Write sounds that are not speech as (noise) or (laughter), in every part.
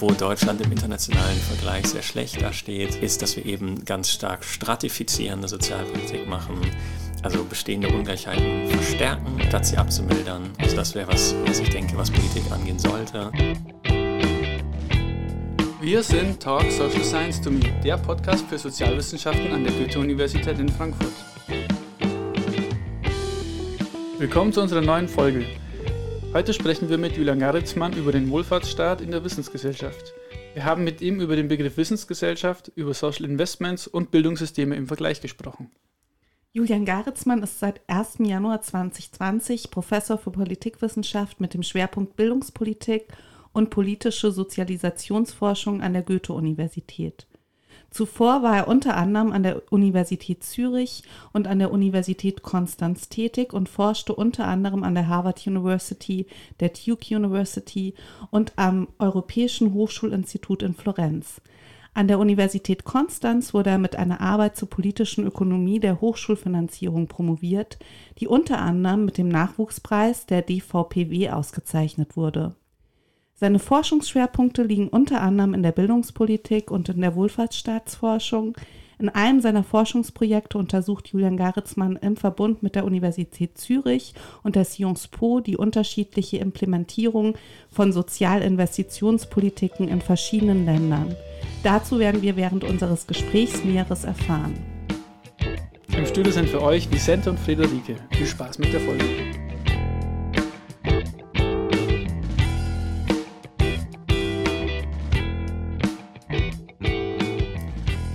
wo Deutschland im internationalen Vergleich sehr schlecht dasteht, ist, dass wir eben ganz stark stratifizierende Sozialpolitik machen, also bestehende Ungleichheiten verstärken, statt sie abzumildern. Also das wäre was, was ich denke, was Politik angehen sollte. Wir sind Talk Social Science to Me, der Podcast für Sozialwissenschaften an der Goethe-Universität in Frankfurt. Willkommen zu unserer neuen Folge. Heute sprechen wir mit Julian Garitzmann über den Wohlfahrtsstaat in der Wissensgesellschaft. Wir haben mit ihm über den Begriff Wissensgesellschaft, über Social Investments und Bildungssysteme im Vergleich gesprochen. Julian Garitzmann ist seit 1. Januar 2020 Professor für Politikwissenschaft mit dem Schwerpunkt Bildungspolitik und politische Sozialisationsforschung an der Goethe-Universität. Zuvor war er unter anderem an der Universität Zürich und an der Universität Konstanz tätig und forschte unter anderem an der Harvard University, der Duke University und am Europäischen Hochschulinstitut in Florenz. An der Universität Konstanz wurde er mit einer Arbeit zur politischen Ökonomie der Hochschulfinanzierung promoviert, die unter anderem mit dem Nachwuchspreis der DVPW ausgezeichnet wurde. Seine Forschungsschwerpunkte liegen unter anderem in der Bildungspolitik und in der Wohlfahrtsstaatsforschung. In einem seiner Forschungsprojekte untersucht Julian Garitzmann im Verbund mit der Universität Zürich und der Sciences Po die unterschiedliche Implementierung von Sozialinvestitionspolitiken in verschiedenen Ländern. Dazu werden wir während unseres Gesprächs Näheres erfahren. Im Studio sind für euch Vicente und Friederike. Viel Spaß mit der Folge.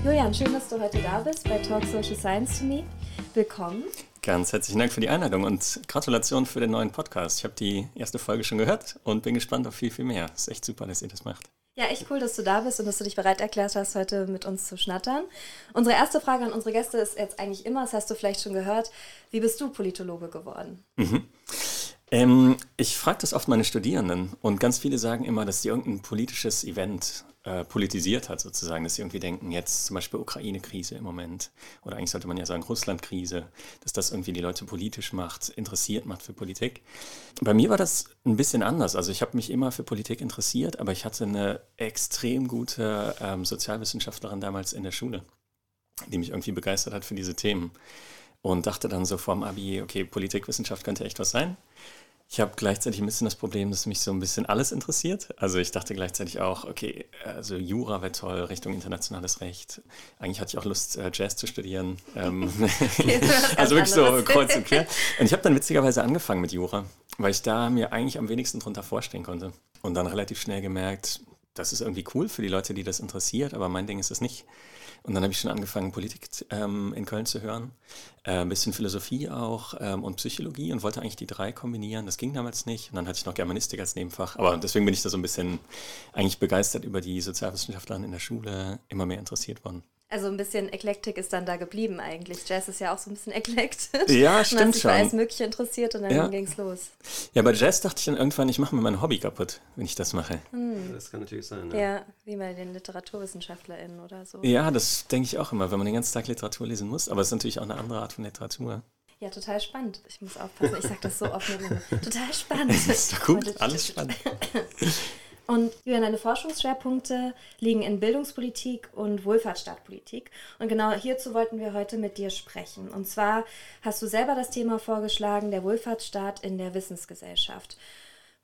Julian, schön, dass du heute da bist bei Talk Social Science to Me. Willkommen. Ganz herzlichen Dank für die Einladung und Gratulation für den neuen Podcast. Ich habe die erste Folge schon gehört und bin gespannt auf viel, viel mehr. Es ist echt super, dass ihr das macht. Ja, echt cool, dass du da bist und dass du dich bereit erklärt hast, heute mit uns zu schnattern. Unsere erste Frage an unsere Gäste ist jetzt eigentlich immer, das hast du vielleicht schon gehört, wie bist du Politologe geworden? Mhm. Ähm, ich frage das oft meine Studierenden und ganz viele sagen immer, dass sie irgendein politisches Event äh, politisiert hat, sozusagen, dass sie irgendwie denken, jetzt zum Beispiel Ukraine-Krise im Moment, oder eigentlich sollte man ja sagen Russland-Krise, dass das irgendwie die Leute politisch macht, interessiert macht für Politik. Bei mir war das ein bisschen anders. Also ich habe mich immer für Politik interessiert, aber ich hatte eine extrem gute ähm, Sozialwissenschaftlerin damals in der Schule, die mich irgendwie begeistert hat für diese Themen. Und dachte dann so vorm Abi, okay, Politikwissenschaft könnte echt was sein. Ich habe gleichzeitig ein bisschen das Problem, dass mich so ein bisschen alles interessiert. Also ich dachte gleichzeitig auch, okay, also Jura wäre toll, Richtung internationales Recht. Eigentlich hatte ich auch Lust, äh, Jazz zu studieren. Ähm, (laughs) (laughs) also wirklich so kreuz und quer. Und ich habe dann witzigerweise angefangen mit Jura, weil ich da mir eigentlich am wenigsten drunter vorstellen konnte. Und dann relativ schnell gemerkt, das ist irgendwie cool für die Leute, die das interessiert, aber mein Ding ist es nicht. Und dann habe ich schon angefangen, Politik ähm, in Köln zu hören, äh, ein bisschen Philosophie auch ähm, und Psychologie und wollte eigentlich die drei kombinieren. Das ging damals nicht. Und dann hatte ich noch Germanistik als Nebenfach. Aber deswegen bin ich da so ein bisschen eigentlich begeistert über die Sozialwissenschaftler in der Schule, immer mehr interessiert worden. Also ein bisschen Eklektik ist dann da geblieben eigentlich. Jazz ist ja auch so ein bisschen eklektisch. Ja, stimmt Man hat sich schon. für alles Mögliche interessiert und dann Ja. ging's los. Ja, bei Jazz dachte ich dann irgendwann, ich mache mir mein Hobby kaputt, wenn ich das mache. Das kann natürlich sein. Ja, wie bei den LiteraturwissenschaftlerInnen oder so. Ja, das denke ich auch immer, wenn man den ganzen Tag Literatur lesen muss. Aber es ist natürlich auch eine andere Art von Literatur. Ja, total spannend. Ich muss aufpassen, ich sage das so oft. (laughs) Total spannend. Das ist doch gut, alles spannend. (laughs) Und Julian, deine Forschungsschwerpunkte liegen in Bildungspolitik und Wohlfahrtsstaatpolitik. Und genau hierzu wollten wir heute mit dir sprechen. Und zwar hast du selber das Thema vorgeschlagen, der Wohlfahrtsstaat in der Wissensgesellschaft.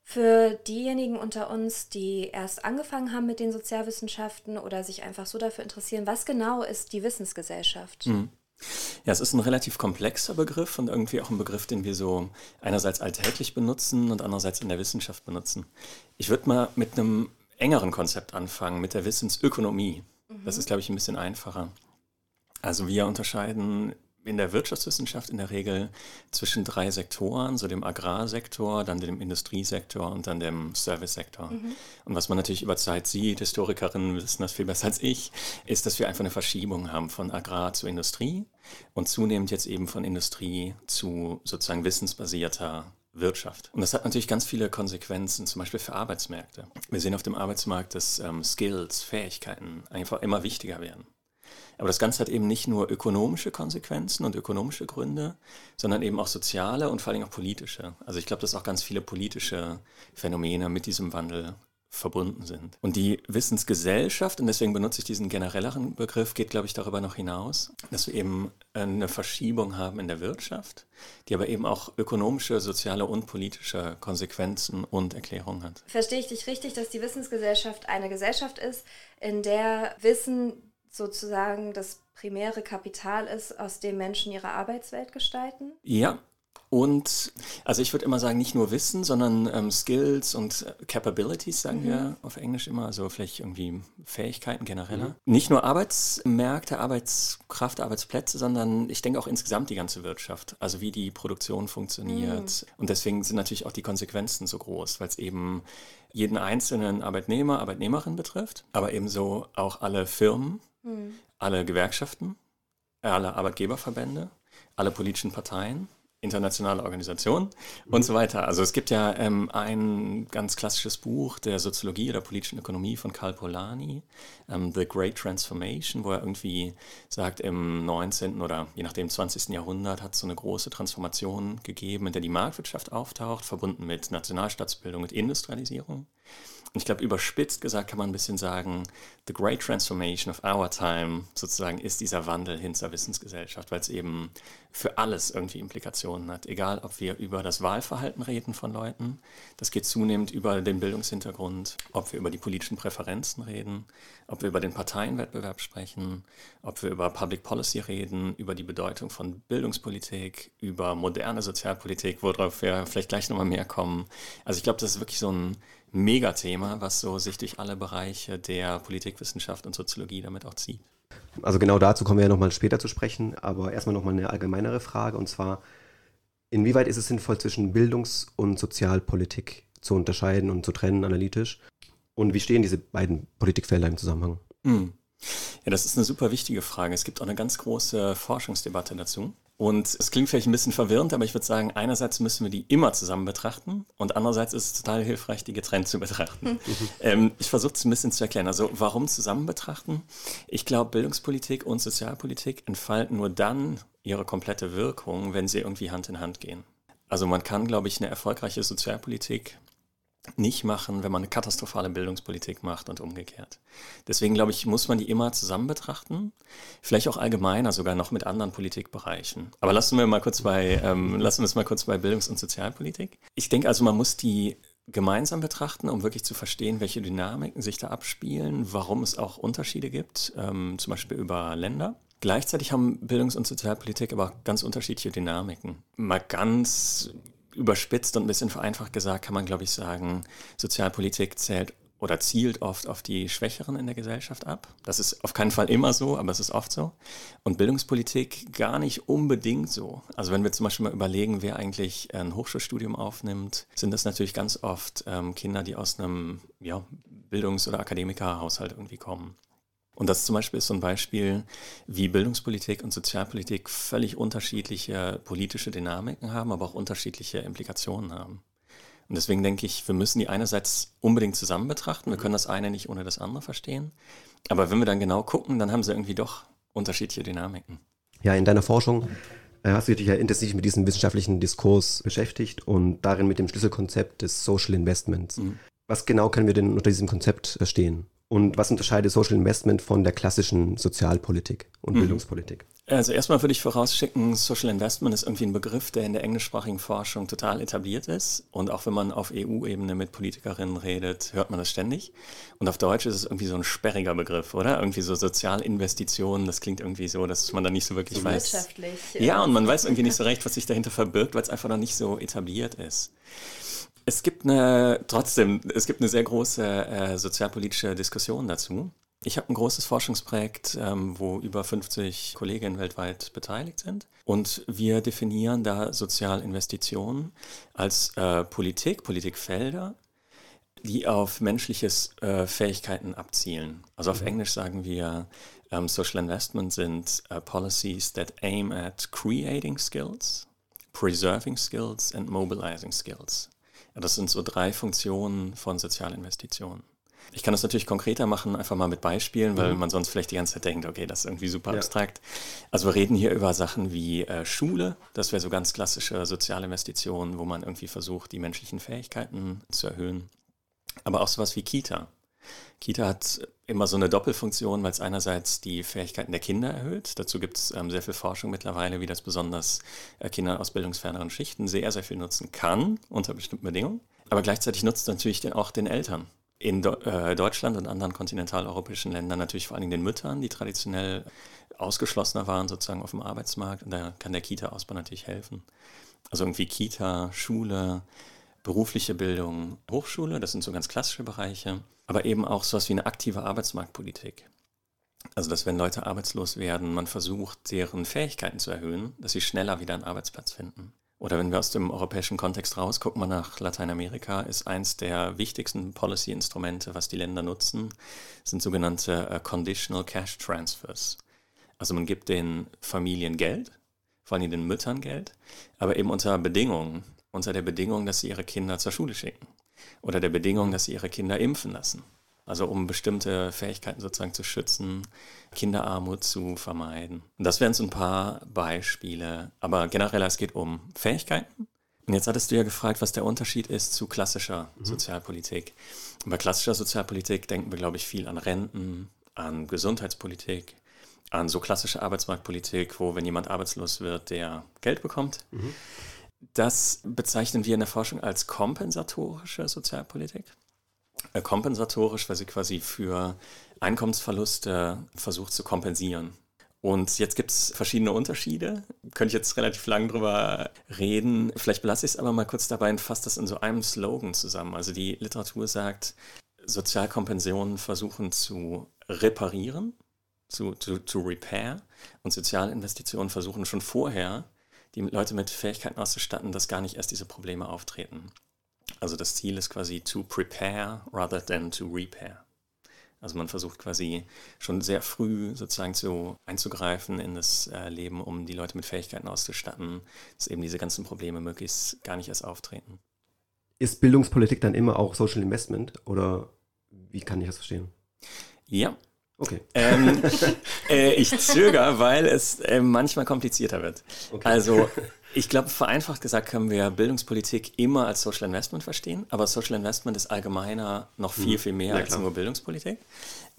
Für diejenigen unter uns, die erst angefangen haben mit den Sozialwissenschaften oder sich einfach so dafür interessieren, was genau ist die Wissensgesellschaft? Ja, es ist ein relativ komplexer Begriff und irgendwie auch ein Begriff, den wir so einerseits alltäglich benutzen und andererseits in der Wissenschaft benutzen. Ich würde mal mit einem engeren Konzept anfangen, mit der Wissensökonomie. Das ist, glaube ich, ein bisschen einfacher. Also wir unterscheiden in der Wirtschaftswissenschaft in der Regel zwischen drei Sektoren, so dem Agrarsektor, dann dem Industriesektor und dann dem Servicesektor. Und was man natürlich über Zeit sieht, Historikerinnen wissen das viel besser als ich, ist, dass wir einfach eine Verschiebung haben von Agrar zu Industrie und zunehmend jetzt eben von Industrie zu sozusagen wissensbasierter Wirtschaft. Und das hat natürlich ganz viele Konsequenzen, zum Beispiel für Arbeitsmärkte. Wir sehen auf dem Arbeitsmarkt, dass ähm, Skills, Fähigkeiten einfach immer wichtiger werden. Aber das Ganze hat eben nicht nur ökonomische Konsequenzen und ökonomische Gründe, sondern eben auch soziale und vor allem auch politische. Also ich glaube, dass auch ganz viele politische Phänomene mit diesem Wandel verbunden sind. Und die Wissensgesellschaft, und deswegen benutze ich diesen generelleren Begriff, geht, glaube ich, darüber noch hinaus, dass wir eben eine Verschiebung haben in der Wirtschaft, die aber eben auch ökonomische, soziale und politische Konsequenzen und Erklärungen hat. Verstehe ich dich richtig, dass die Wissensgesellschaft eine Gesellschaft ist, in der Wissen sozusagen das primäre Kapital ist, aus dem Menschen ihre Arbeitswelt gestalten? Ja, und also ich würde immer sagen, nicht nur Wissen, sondern ähm, Skills und äh, Capabilities, sagen mhm. wir auf Englisch immer, also vielleicht irgendwie Fähigkeiten genereller. Mhm. Nicht nur Arbeitsmärkte, Arbeitskraft, Arbeitsplätze, sondern ich denke auch insgesamt die ganze Wirtschaft, also wie die Produktion funktioniert. Mhm. Und deswegen sind natürlich auch die Konsequenzen so groß, weil es eben jeden einzelnen Arbeitnehmer, Arbeitnehmerin betrifft, aber ebenso auch alle Firmen, mhm. alle Gewerkschaften, alle Arbeitgeberverbände, alle politischen Parteien internationale Organisation mhm. und so weiter. Also es gibt ja ähm, ein ganz klassisches Buch der Soziologie oder politischen Ökonomie von Karl Polanyi, ähm, The Great Transformation, wo er irgendwie sagt, im 19. oder je nachdem 20. Jahrhundert hat es so eine große Transformation gegeben, in der die Marktwirtschaft auftaucht, verbunden mit Nationalstaatsbildung, mit Industrialisierung. Ich glaube, überspitzt gesagt kann man ein bisschen sagen, the great transformation of our time sozusagen ist dieser Wandel hin zur Wissensgesellschaft, weil es eben für alles irgendwie Implikationen hat. Egal, ob wir über das Wahlverhalten reden von Leuten, das geht zunehmend über den Bildungshintergrund, ob wir über die politischen Präferenzen reden, ob wir über den Parteienwettbewerb sprechen, ob wir über Public Policy reden, über die Bedeutung von Bildungspolitik, über moderne Sozialpolitik, worauf wir vielleicht gleich nochmal mehr kommen. Also ich glaube, das ist wirklich so ein Megathema, was so sich durch alle Bereiche der Politikwissenschaft und Soziologie damit auch zieht. Also genau dazu kommen wir ja nochmal später zu sprechen, aber erstmal nochmal eine allgemeinere Frage und zwar, inwieweit ist es sinnvoll zwischen Bildungs- und Sozialpolitik zu unterscheiden und zu trennen analytisch? Und wie stehen diese beiden Politikfelder im Zusammenhang? Hm. Ja, das ist eine super wichtige Frage. Es gibt auch eine ganz große Forschungsdebatte dazu. Und es klingt vielleicht ein bisschen verwirrend, aber ich würde sagen, einerseits müssen wir die immer zusammen betrachten und andererseits ist es total hilfreich, die getrennt zu betrachten. (laughs) ähm, ich versuche es ein bisschen zu erklären. Also warum zusammen betrachten? Ich glaube, Bildungspolitik und Sozialpolitik entfalten nur dann ihre komplette Wirkung, wenn sie irgendwie Hand in Hand gehen. Also man kann, glaube ich, eine erfolgreiche Sozialpolitik nicht machen, wenn man eine katastrophale Bildungspolitik macht und umgekehrt. Deswegen glaube ich, muss man die immer zusammen betrachten, vielleicht auch allgemeiner, sogar noch mit anderen Politikbereichen. Aber lassen wir mal kurz bei, ähm, lassen wir es mal kurz bei Bildungs- und Sozialpolitik. Ich denke also, man muss die gemeinsam betrachten, um wirklich zu verstehen, welche Dynamiken sich da abspielen, warum es auch Unterschiede gibt, ähm, zum Beispiel über Länder. Gleichzeitig haben Bildungs- und Sozialpolitik aber auch ganz unterschiedliche Dynamiken. Mal ganz überspitzt und ein bisschen vereinfacht gesagt kann man, glaube ich, sagen, Sozialpolitik zählt oder zielt oft auf die Schwächeren in der Gesellschaft ab. Das ist auf keinen Fall immer so, aber es ist oft so. Und Bildungspolitik gar nicht unbedingt so. Also wenn wir zum Beispiel mal überlegen, wer eigentlich ein Hochschulstudium aufnimmt, sind das natürlich ganz oft ähm, Kinder, die aus einem ja, Bildungs- oder Akademikerhaushalt irgendwie kommen. Und das zum Beispiel ist so ein Beispiel, wie Bildungspolitik und Sozialpolitik völlig unterschiedliche politische Dynamiken haben, aber auch unterschiedliche Implikationen haben. Und deswegen denke ich, wir müssen die einerseits unbedingt zusammen betrachten. Wir können das eine nicht ohne das andere verstehen. Aber wenn wir dann genau gucken, dann haben sie irgendwie doch unterschiedliche Dynamiken. Ja, in deiner Forschung äh, hast du dich ja intensiv mit diesem wissenschaftlichen Diskurs beschäftigt und darin mit dem Schlüsselkonzept des Social Investments. Mhm. Was genau können wir denn unter diesem Konzept verstehen? Und was unterscheidet Social Investment von der klassischen Sozialpolitik und mhm. Bildungspolitik? Also erstmal würde ich vorausschicken, Social Investment ist irgendwie ein Begriff, der in der englischsprachigen Forschung total etabliert ist. Und auch wenn man auf EU-Ebene mit Politikerinnen redet, hört man das ständig. Und auf Deutsch ist es irgendwie so ein sperriger Begriff, oder? Irgendwie so Sozialinvestitionen, das klingt irgendwie so, dass man da nicht so wirklich so weiß. Wirtschaftlich. Ja, und man weiß irgendwie nicht so recht, was sich dahinter verbirgt, weil es einfach noch nicht so etabliert ist. Es gibt eine, trotzdem, es gibt eine sehr große äh, sozialpolitische Diskussion dazu. Ich habe ein großes Forschungsprojekt, ähm, wo über 50 Kolleginnen weltweit beteiligt sind. Und wir definieren da Sozialinvestitionen als äh, Politik, Politikfelder, die auf menschliches äh, Fähigkeiten abzielen. Also auf mhm. Englisch sagen wir, ähm, Social Investment sind uh, policies that aim at creating skills, preserving skills and mobilizing skills. Das sind so drei Funktionen von Sozialinvestitionen. Ich kann das natürlich konkreter machen, einfach mal mit Beispielen, weil mhm. man sonst vielleicht die ganze Zeit denkt, okay, das ist irgendwie super ja. abstrakt. Also wir reden hier über Sachen wie äh, Schule, das wäre so ganz klassische Sozialinvestitionen, wo man irgendwie versucht, die menschlichen Fähigkeiten zu erhöhen. Aber auch sowas wie Kita. Kita hat immer so eine Doppelfunktion, weil es einerseits die Fähigkeiten der Kinder erhöht. Dazu gibt es ähm, sehr viel Forschung mittlerweile, wie das besonders äh, Kinder aus bildungsferneren Schichten sehr, sehr viel nutzen kann, unter bestimmten Bedingungen. Aber gleichzeitig nutzt es natürlich den, auch den Eltern. In Do äh, Deutschland und anderen kontinentaleuropäischen Ländern natürlich vor allen Dingen den Müttern, die traditionell ausgeschlossener waren sozusagen auf dem Arbeitsmarkt. Und da kann der Kita-Ausbau natürlich helfen. Also irgendwie Kita, Schule, berufliche Bildung, Hochschule, das sind so ganz klassische Bereiche, aber eben auch sowas wie eine aktive Arbeitsmarktpolitik. Also, dass wenn Leute arbeitslos werden, man versucht, deren Fähigkeiten zu erhöhen, dass sie schneller wieder einen Arbeitsplatz finden. Oder wenn wir aus dem europäischen Kontext raus gucken, mal nach Lateinamerika, ist eins der wichtigsten Policy-Instrumente, was die Länder nutzen, sind sogenannte uh, Conditional Cash Transfers. Also man gibt den Familien Geld, vor allem den Müttern Geld, aber eben unter Bedingungen, unter der Bedingung, dass sie ihre Kinder zur Schule schicken oder der Bedingung, dass sie ihre Kinder impfen lassen. Also um bestimmte Fähigkeiten sozusagen zu schützen, Kinderarmut zu vermeiden. Und das wären so ein paar Beispiele. Aber generell, es geht um Fähigkeiten. Und jetzt hattest du ja gefragt, was der Unterschied ist zu klassischer mhm. Sozialpolitik. Und bei klassischer Sozialpolitik denken wir, glaube ich, viel an Renten, an Gesundheitspolitik, an so klassische Arbeitsmarktpolitik, wo, wenn jemand arbeitslos wird, der Geld bekommt. Mhm. Das bezeichnen wir in der Forschung als kompensatorische Sozialpolitik. Äh, kompensatorisch, weil sie quasi für Einkommensverluste versucht zu kompensieren. Und jetzt gibt es verschiedene Unterschiede. Könnte ich jetzt relativ lang drüber reden. Vielleicht belasse ich es aber mal kurz dabei und fasse das in so einem Slogan zusammen. Also die Literatur sagt, Sozialkompensionen versuchen zu reparieren, zu, zu, zu repair und Sozialinvestitionen versuchen schon vorher die Leute mit Fähigkeiten auszustatten, dass gar nicht erst diese Probleme auftreten. Also das Ziel ist quasi to prepare rather than to repair. Also man versucht quasi schon sehr früh sozusagen zu einzugreifen in das äh, Leben, um die Leute mit Fähigkeiten auszustatten, dass eben diese ganzen Probleme möglichst gar nicht erst auftreten. Ist Bildungspolitik dann immer auch Social Investment oder wie kann ich das verstehen? Ja, Okay. Ähm, (laughs) äh, ich zögere, weil es äh, manchmal komplizierter wird. Okay. Also ich glaube, vereinfacht gesagt können wir Bildungspolitik immer als Social Investment verstehen, aber Social Investment ist allgemeiner noch viel, hm. viel mehr ja, als nur Bildungspolitik.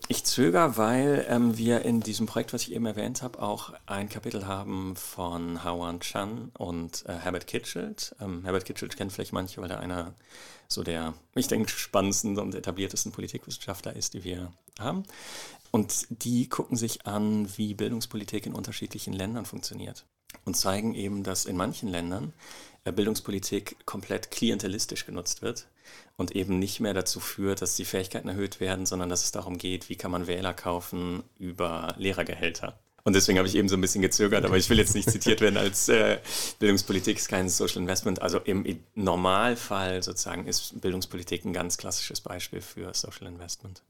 Ich zögere, weil ähm, wir in diesem Projekt, was ich eben erwähnt habe, auch ein Kapitel haben von Hawan Chan und äh, Herbert Kitchelt. Ähm, Herbert Kitchelt kennt vielleicht manche, weil er einer so der, ich denke, spannendsten und etabliertesten Politikwissenschaftler ist, die wir haben. Und die gucken sich an, wie Bildungspolitik in unterschiedlichen Ländern funktioniert und zeigen eben, dass in manchen Ländern äh, Bildungspolitik komplett klientelistisch genutzt wird und eben nicht mehr dazu führt, dass die Fähigkeiten erhöht werden, sondern dass es darum geht, wie kann man Wähler kaufen über Lehrergehälter. Und deswegen habe ich eben so ein bisschen gezögert, aber ich will jetzt nicht zitiert werden als äh, Bildungspolitik ist kein Social Investment. Also im Normalfall sozusagen ist Bildungspolitik ein ganz klassisches Beispiel für Social Investment.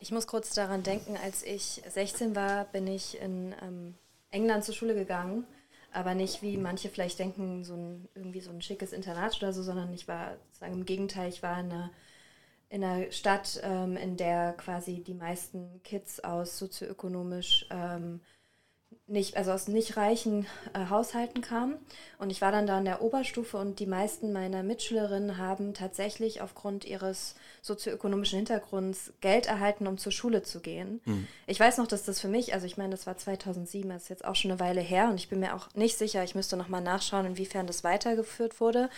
Ich muss kurz daran denken, als ich 16 war, bin ich in ähm, England zur Schule gegangen. Aber nicht wie manche vielleicht denken, so ein, irgendwie so ein schickes Internat oder so, sondern ich war sozusagen im Gegenteil, ich war in einer, in einer Stadt, ähm, in der quasi die meisten Kids aus sozioökonomisch ähm, nicht, also aus nicht reichen äh, Haushalten kam. Und ich war dann da in der Oberstufe und die meisten meiner Mitschülerinnen haben tatsächlich aufgrund ihres sozioökonomischen Hintergrunds Geld erhalten, um zur Schule zu gehen. Mhm. Ich weiß noch, dass das für mich, also ich meine, das war 2007, das ist jetzt auch schon eine Weile her und ich bin mir auch nicht sicher, ich müsste nochmal nachschauen, inwiefern das weitergeführt wurde.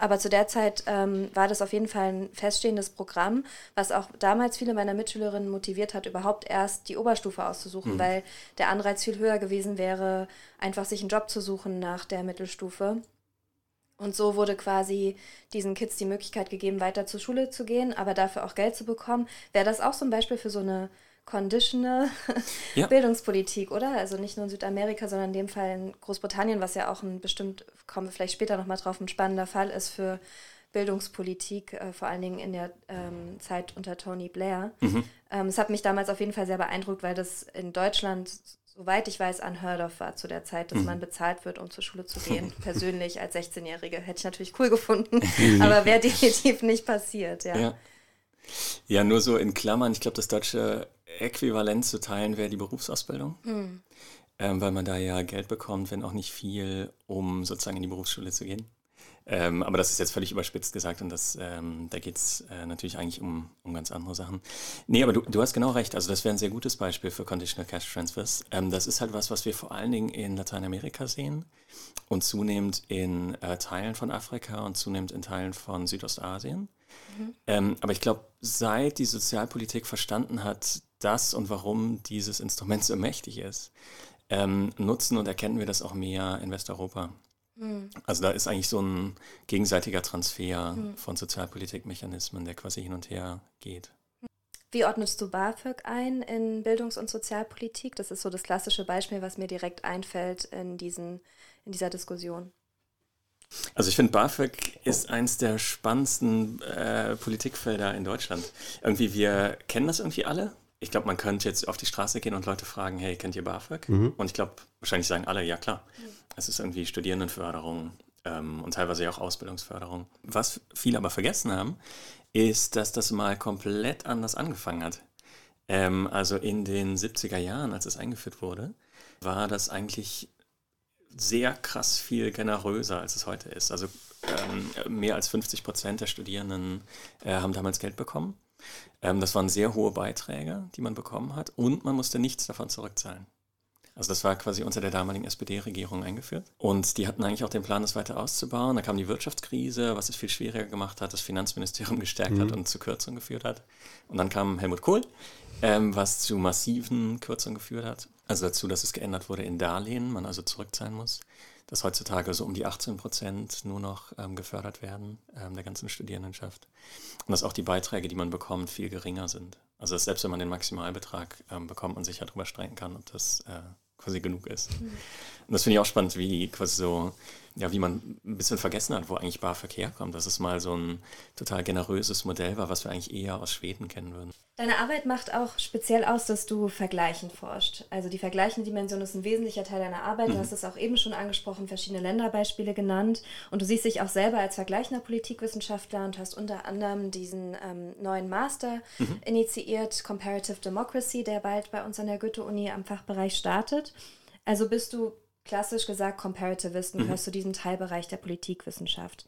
Aber zu der Zeit ähm, war das auf jeden Fall ein feststehendes Programm, was auch damals viele meiner Mitschülerinnen motiviert hat, überhaupt erst die Oberstufe auszusuchen, mhm. weil der Anreiz viel höher gewesen wäre, einfach sich einen Job zu suchen nach der Mittelstufe. Und so wurde quasi diesen Kids die Möglichkeit gegeben, weiter zur Schule zu gehen, aber dafür auch Geld zu bekommen. Wäre das auch ein Beispiel für so eine conditional (laughs) ja. Bildungspolitik, oder? Also nicht nur in Südamerika, sondern in dem Fall in Großbritannien, was ja auch ein bestimmt, kommen wir vielleicht später nochmal drauf, ein spannender Fall ist für Bildungspolitik, äh, vor allen Dingen in der ähm, Zeit unter Tony Blair. Mhm. Ähm, es hat mich damals auf jeden Fall sehr beeindruckt, weil das in Deutschland, soweit ich weiß, unheard of war zu der Zeit, dass mhm. man bezahlt wird, um zur Schule zu (laughs) gehen. Persönlich als 16-Jährige hätte ich natürlich cool gefunden, (laughs) aber wäre definitiv nicht passiert, ja. ja. Ja, nur so in Klammern, ich glaube, das deutsche Äquivalent zu teilen wäre die Berufsausbildung, mhm. ähm, weil man da ja Geld bekommt, wenn auch nicht viel, um sozusagen in die Berufsschule zu gehen. Ähm, aber das ist jetzt völlig überspitzt gesagt und das, ähm, da geht es äh, natürlich eigentlich um, um ganz andere Sachen. Nee, aber du, du hast genau recht. Also das wäre ein sehr gutes Beispiel für Conditional Cash Transfers. Ähm, das ist halt was, was wir vor allen Dingen in Lateinamerika sehen und zunehmend in äh, Teilen von Afrika und zunehmend in Teilen von Südostasien. Mhm. Ähm, aber ich glaube, seit die Sozialpolitik verstanden hat, das und warum dieses Instrument so mächtig ist, ähm, nutzen und erkennen wir das auch mehr in Westeuropa. Mhm. Also da ist eigentlich so ein gegenseitiger Transfer mhm. von Sozialpolitikmechanismen, der quasi hin und her geht. Wie ordnest du BAföG ein in Bildungs- und Sozialpolitik? Das ist so das klassische Beispiel, was mir direkt einfällt in, diesen, in dieser Diskussion. Also ich finde, BAföG ist eins der spannendsten äh, Politikfelder in Deutschland. Irgendwie, wir kennen das irgendwie alle. Ich glaube, man könnte jetzt auf die Straße gehen und Leute fragen, hey, kennt ihr BAföG? Mhm. Und ich glaube, wahrscheinlich sagen alle, ja klar. Es ist irgendwie Studierendenförderung ähm, und teilweise auch Ausbildungsförderung. Was viele aber vergessen haben, ist, dass das mal komplett anders angefangen hat. Ähm, also in den 70er Jahren, als es eingeführt wurde, war das eigentlich sehr krass viel generöser, als es heute ist. Also ähm, mehr als 50 Prozent der Studierenden äh, haben damals Geld bekommen. Ähm, das waren sehr hohe Beiträge, die man bekommen hat und man musste nichts davon zurückzahlen. Also das war quasi unter der damaligen SPD-Regierung eingeführt. Und die hatten eigentlich auch den Plan, das weiter auszubauen. Da kam die Wirtschaftskrise, was es viel schwieriger gemacht hat, das Finanzministerium (laughs) gestärkt mhm. hat und zu Kürzungen geführt hat. Und dann kam Helmut Kohl, ähm, was zu massiven Kürzungen geführt hat. Also dazu, dass es geändert wurde in Darlehen, man also zurückzahlen muss, dass heutzutage so um die 18 Prozent nur noch ähm, gefördert werden ähm, der ganzen Studierendenschaft. Und dass auch die Beiträge, die man bekommt, viel geringer sind. Also dass selbst wenn man den Maximalbetrag ähm, bekommt, man sich ja darüber streiten kann, ob das äh, quasi genug ist. Mhm. Und das finde ich auch spannend, wie quasi so ja, wie man ein bisschen vergessen hat, wo eigentlich BAföG herkommt, dass es mal so ein total generöses Modell war, was wir eigentlich eher aus Schweden kennen würden. Deine Arbeit macht auch speziell aus, dass du Vergleichen forscht. Also die Vergleichen-Dimension ist ein wesentlicher Teil deiner Arbeit. Du mhm. hast es auch eben schon angesprochen, verschiedene Länderbeispiele genannt. Und du siehst dich auch selber als vergleichender Politikwissenschaftler und hast unter anderem diesen ähm, neuen Master mhm. initiiert, Comparative Democracy, der bald bei uns an der Goethe-Uni am Fachbereich startet. Also bist du klassisch gesagt Comparativist und mhm. gehörst zu diesem Teilbereich der Politikwissenschaft.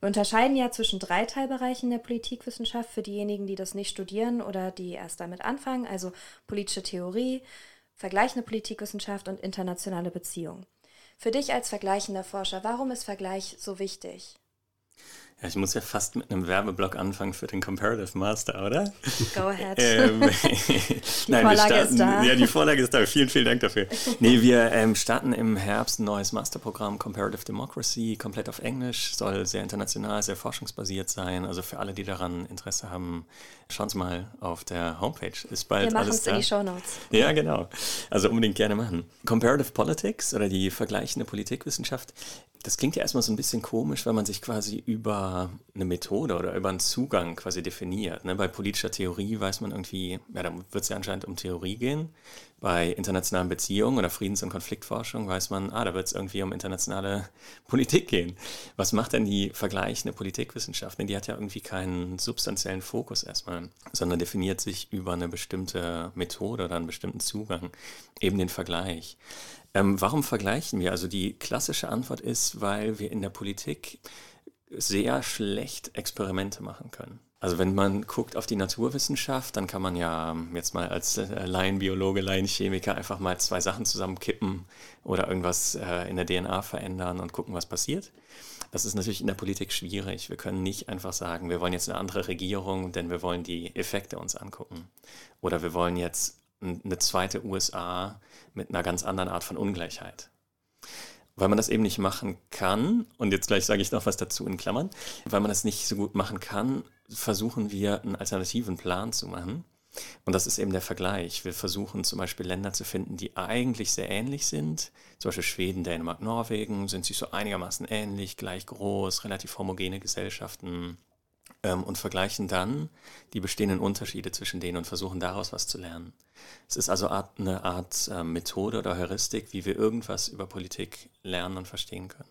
Wir unterscheiden ja zwischen drei Teilbereichen der Politikwissenschaft für diejenigen, die das nicht studieren oder die erst damit anfangen, also politische Theorie, vergleichende Politikwissenschaft und internationale Beziehungen. Für dich als vergleichender Forscher, warum ist Vergleich so wichtig? Ja, ich muss ja fast mit einem Werbeblock anfangen für den Comparative Master, oder? Go ahead. Ähm, (laughs) (laughs) die Nein, Vorlage starten, ist da. Ja, die Vorlage ist da. Vielen, vielen Dank dafür. (laughs) Nee, wir ähm, starten im Herbst ein neues Masterprogramm Comparative Democracy, komplett auf Englisch, soll sehr international, sehr forschungsbasiert sein. Also für alle, die daran Interesse haben, schauen Sie mal auf der Homepage. Ist bald wir alles da. in die Show Notes. Ja, genau. Also unbedingt gerne machen. Comparative Politics oder die vergleichende Politikwissenschaft das klingt ja erstmal so ein bisschen komisch, wenn man sich quasi über eine Methode oder über einen Zugang quasi definiert. Ne? Bei politischer Theorie weiß man irgendwie, ja, da wird es ja anscheinend um Theorie gehen. Bei internationalen Beziehungen oder Friedens- und Konfliktforschung weiß man, ah, da wird es irgendwie um internationale (laughs) Politik gehen. Was macht denn die vergleichende Politikwissenschaft? Die hat ja irgendwie keinen substanziellen Fokus erstmal, sondern definiert sich über eine bestimmte Methode oder einen bestimmten Zugang, eben den Vergleich. Ähm, warum vergleichen wir? Also die klassische Antwort ist, weil wir in der Politik sehr schlecht Experimente machen können. Also wenn man guckt auf die Naturwissenschaft, dann kann man ja jetzt mal als äh, Laienbiologe, Laienchemiker einfach mal zwei Sachen zusammenkippen oder irgendwas äh, in der DNA verändern und gucken, was passiert. Das ist natürlich in der Politik schwierig. Wir können nicht einfach sagen, wir wollen jetzt eine andere Regierung, denn wir wollen die Effekte uns angucken. Oder wir wollen jetzt eine zweite USA mit einer ganz anderen Art von Ungleichheit. Weil man das eben nicht machen kann, und jetzt gleich sage ich noch was dazu in Klammern, weil man das nicht so gut machen kann, versuchen wir einen alternativen Plan zu machen. Und das ist eben der Vergleich. Wir versuchen zum Beispiel Länder zu finden, die eigentlich sehr ähnlich sind. Zum Beispiel Schweden, Dänemark, Norwegen sind sich so einigermaßen ähnlich, gleich groß, relativ homogene Gesellschaften ähm, und vergleichen dann die bestehenden Unterschiede zwischen denen und versuchen daraus was zu lernen. Es ist also eine Art äh, Methode oder Heuristik, wie wir irgendwas über Politik lernen und verstehen können.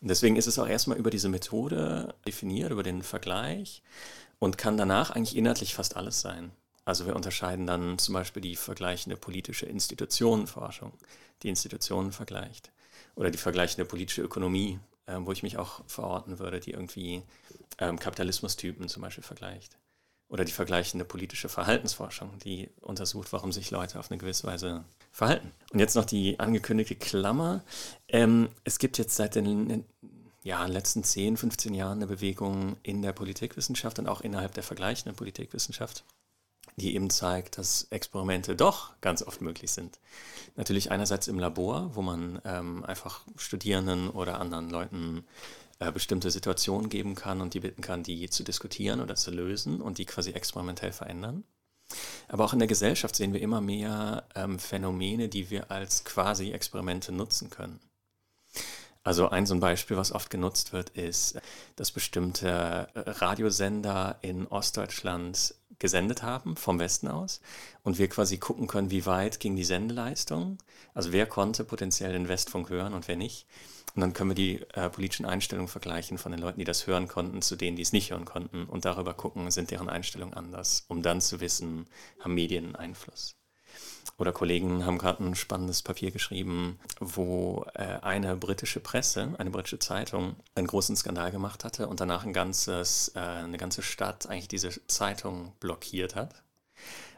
Deswegen ist es auch erstmal über diese Methode definiert, über den Vergleich und kann danach eigentlich inhaltlich fast alles sein. Also wir unterscheiden dann zum Beispiel die vergleichende politische Institutionenforschung, die Institutionen vergleicht, oder die vergleichende politische Ökonomie, äh, wo ich mich auch verorten würde, die irgendwie ähm, Kapitalismustypen zum Beispiel vergleicht. Oder die vergleichende politische Verhaltensforschung, die untersucht, warum sich Leute auf eine gewisse Weise verhalten. Und jetzt noch die angekündigte Klammer. Ähm, es gibt jetzt seit den ja, letzten 10, 15 Jahren eine Bewegung in der Politikwissenschaft und auch innerhalb der vergleichenden Politikwissenschaft, die eben zeigt, dass Experimente doch ganz oft möglich sind. Natürlich einerseits im Labor, wo man ähm, einfach Studierenden oder anderen Leuten äh, bestimmte Situationen geben kann und die bitten kann, die zu diskutieren oder zu lösen und die quasi experimentell verändern. Aber auch in der Gesellschaft sehen wir immer mehr ähm, Phänomene, die wir als quasi Experimente nutzen können. Also ein so ein Beispiel, was oft genutzt wird, ist, dass bestimmte äh, Radiosender in Ostdeutschland gesendet haben, vom Westen aus, und wir quasi gucken können, wie weit ging die Sendeleistung, also wer konnte potenziell den Westfunk hören und wer nicht. Und dann können wir die äh, politischen Einstellungen vergleichen von den Leuten, die das hören konnten, zu denen, die es nicht hören konnten und darüber gucken, sind deren Einstellungen anders, um dann zu wissen, haben Medien Einfluss. Oder Kollegen haben gerade ein spannendes Papier geschrieben, wo äh, eine britische Presse, eine britische Zeitung, einen großen Skandal gemacht hatte und danach ein ganzes, äh, eine ganze Stadt eigentlich diese Zeitung blockiert hat.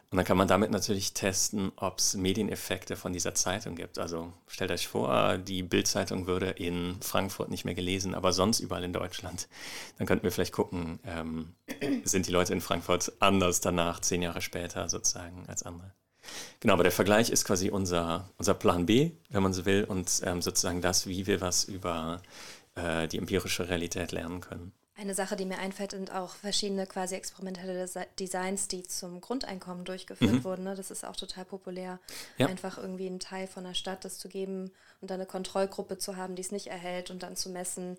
Und dann kann man damit natürlich testen, ob es Medieneffekte von dieser Zeitung gibt. Also stellt euch vor, die Bildzeitung würde in Frankfurt nicht mehr gelesen, aber sonst überall in Deutschland. Dann könnten wir vielleicht gucken, ähm, sind die Leute in Frankfurt anders danach, zehn Jahre später sozusagen, als andere. Genau, aber der Vergleich ist quasi unser, unser Plan B, wenn man so will, und ähm, sozusagen das, wie wir was über äh, die empirische Realität lernen können. Eine Sache, die mir einfällt, sind auch verschiedene quasi experimentelle Designs, die zum Grundeinkommen durchgeführt mhm. wurden. Ne? Das ist auch total populär, ja. einfach irgendwie einen Teil von der Stadt das zu geben und dann eine Kontrollgruppe zu haben, die es nicht erhält und dann zu messen,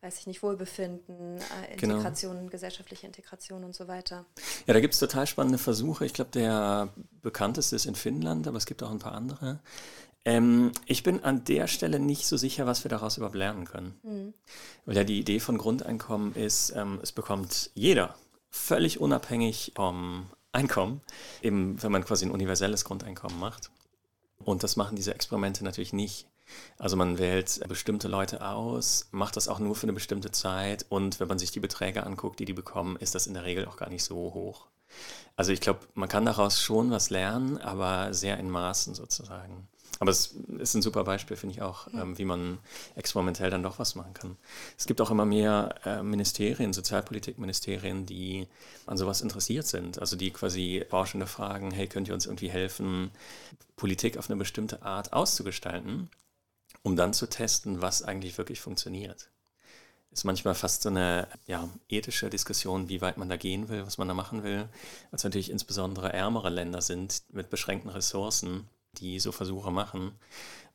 weiß ich nicht, Wohlbefinden, äh, genau. Integration, genau. gesellschaftliche Integration und so weiter. Ja, da gibt es total spannende Versuche. Ich glaube, der bekannteste ist in Finnland, aber es gibt auch ein paar andere. Ähm, ich bin an der Stelle nicht so sicher, was wir daraus überhaupt lernen können. Mhm. Weil ja die Idee von Grundeinkommen ist, ähm, es bekommt jeder, völlig unabhängig vom Einkommen, eben wenn man quasi ein universelles Grundeinkommen macht. Und das machen diese Experimente natürlich nicht. Also man wählt bestimmte Leute aus, macht das auch nur für eine bestimmte Zeit und wenn man sich die Beträge anguckt, die die bekommen, ist das in der Regel auch gar nicht so hoch. Also ich glaube, man kann daraus schon was lernen, aber sehr in Maßen sozusagen. Aber es ist ein super Beispiel, finde ich auch, ähm, wie man experimentell dann doch was machen kann. Es gibt auch immer mehr äh, Ministerien, Sozialpolitikministerien, die an sowas interessiert sind. Also die quasi Forschende fragen, hey, könnt ihr uns irgendwie helfen, Politik auf eine bestimmte Art auszugestalten, um dann zu testen, was eigentlich wirklich funktioniert. Ist manchmal fast so eine ja, ethische Diskussion, wie weit man da gehen will, was man da machen will, es natürlich insbesondere ärmere Länder sind mit beschränkten Ressourcen die so Versuche machen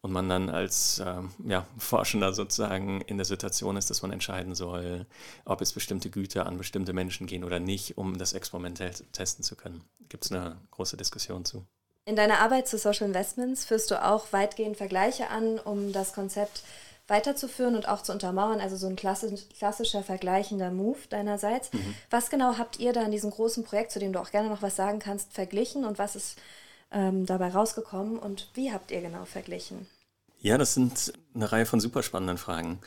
und man dann als ähm, ja, Forschender sozusagen in der Situation ist, dass man entscheiden soll, ob es bestimmte Güter an bestimmte Menschen gehen oder nicht, um das experimentell testen zu können. Gibt es eine große Diskussion zu. In deiner Arbeit zu Social Investments führst du auch weitgehend Vergleiche an, um das Konzept weiterzuführen und auch zu untermauern, also so ein klassisch, klassischer vergleichender Move deinerseits. Mhm. Was genau habt ihr da in diesem großen Projekt, zu dem du auch gerne noch was sagen kannst, verglichen und was ist ähm, dabei rausgekommen und wie habt ihr genau verglichen? Ja, das sind eine Reihe von super spannenden Fragen.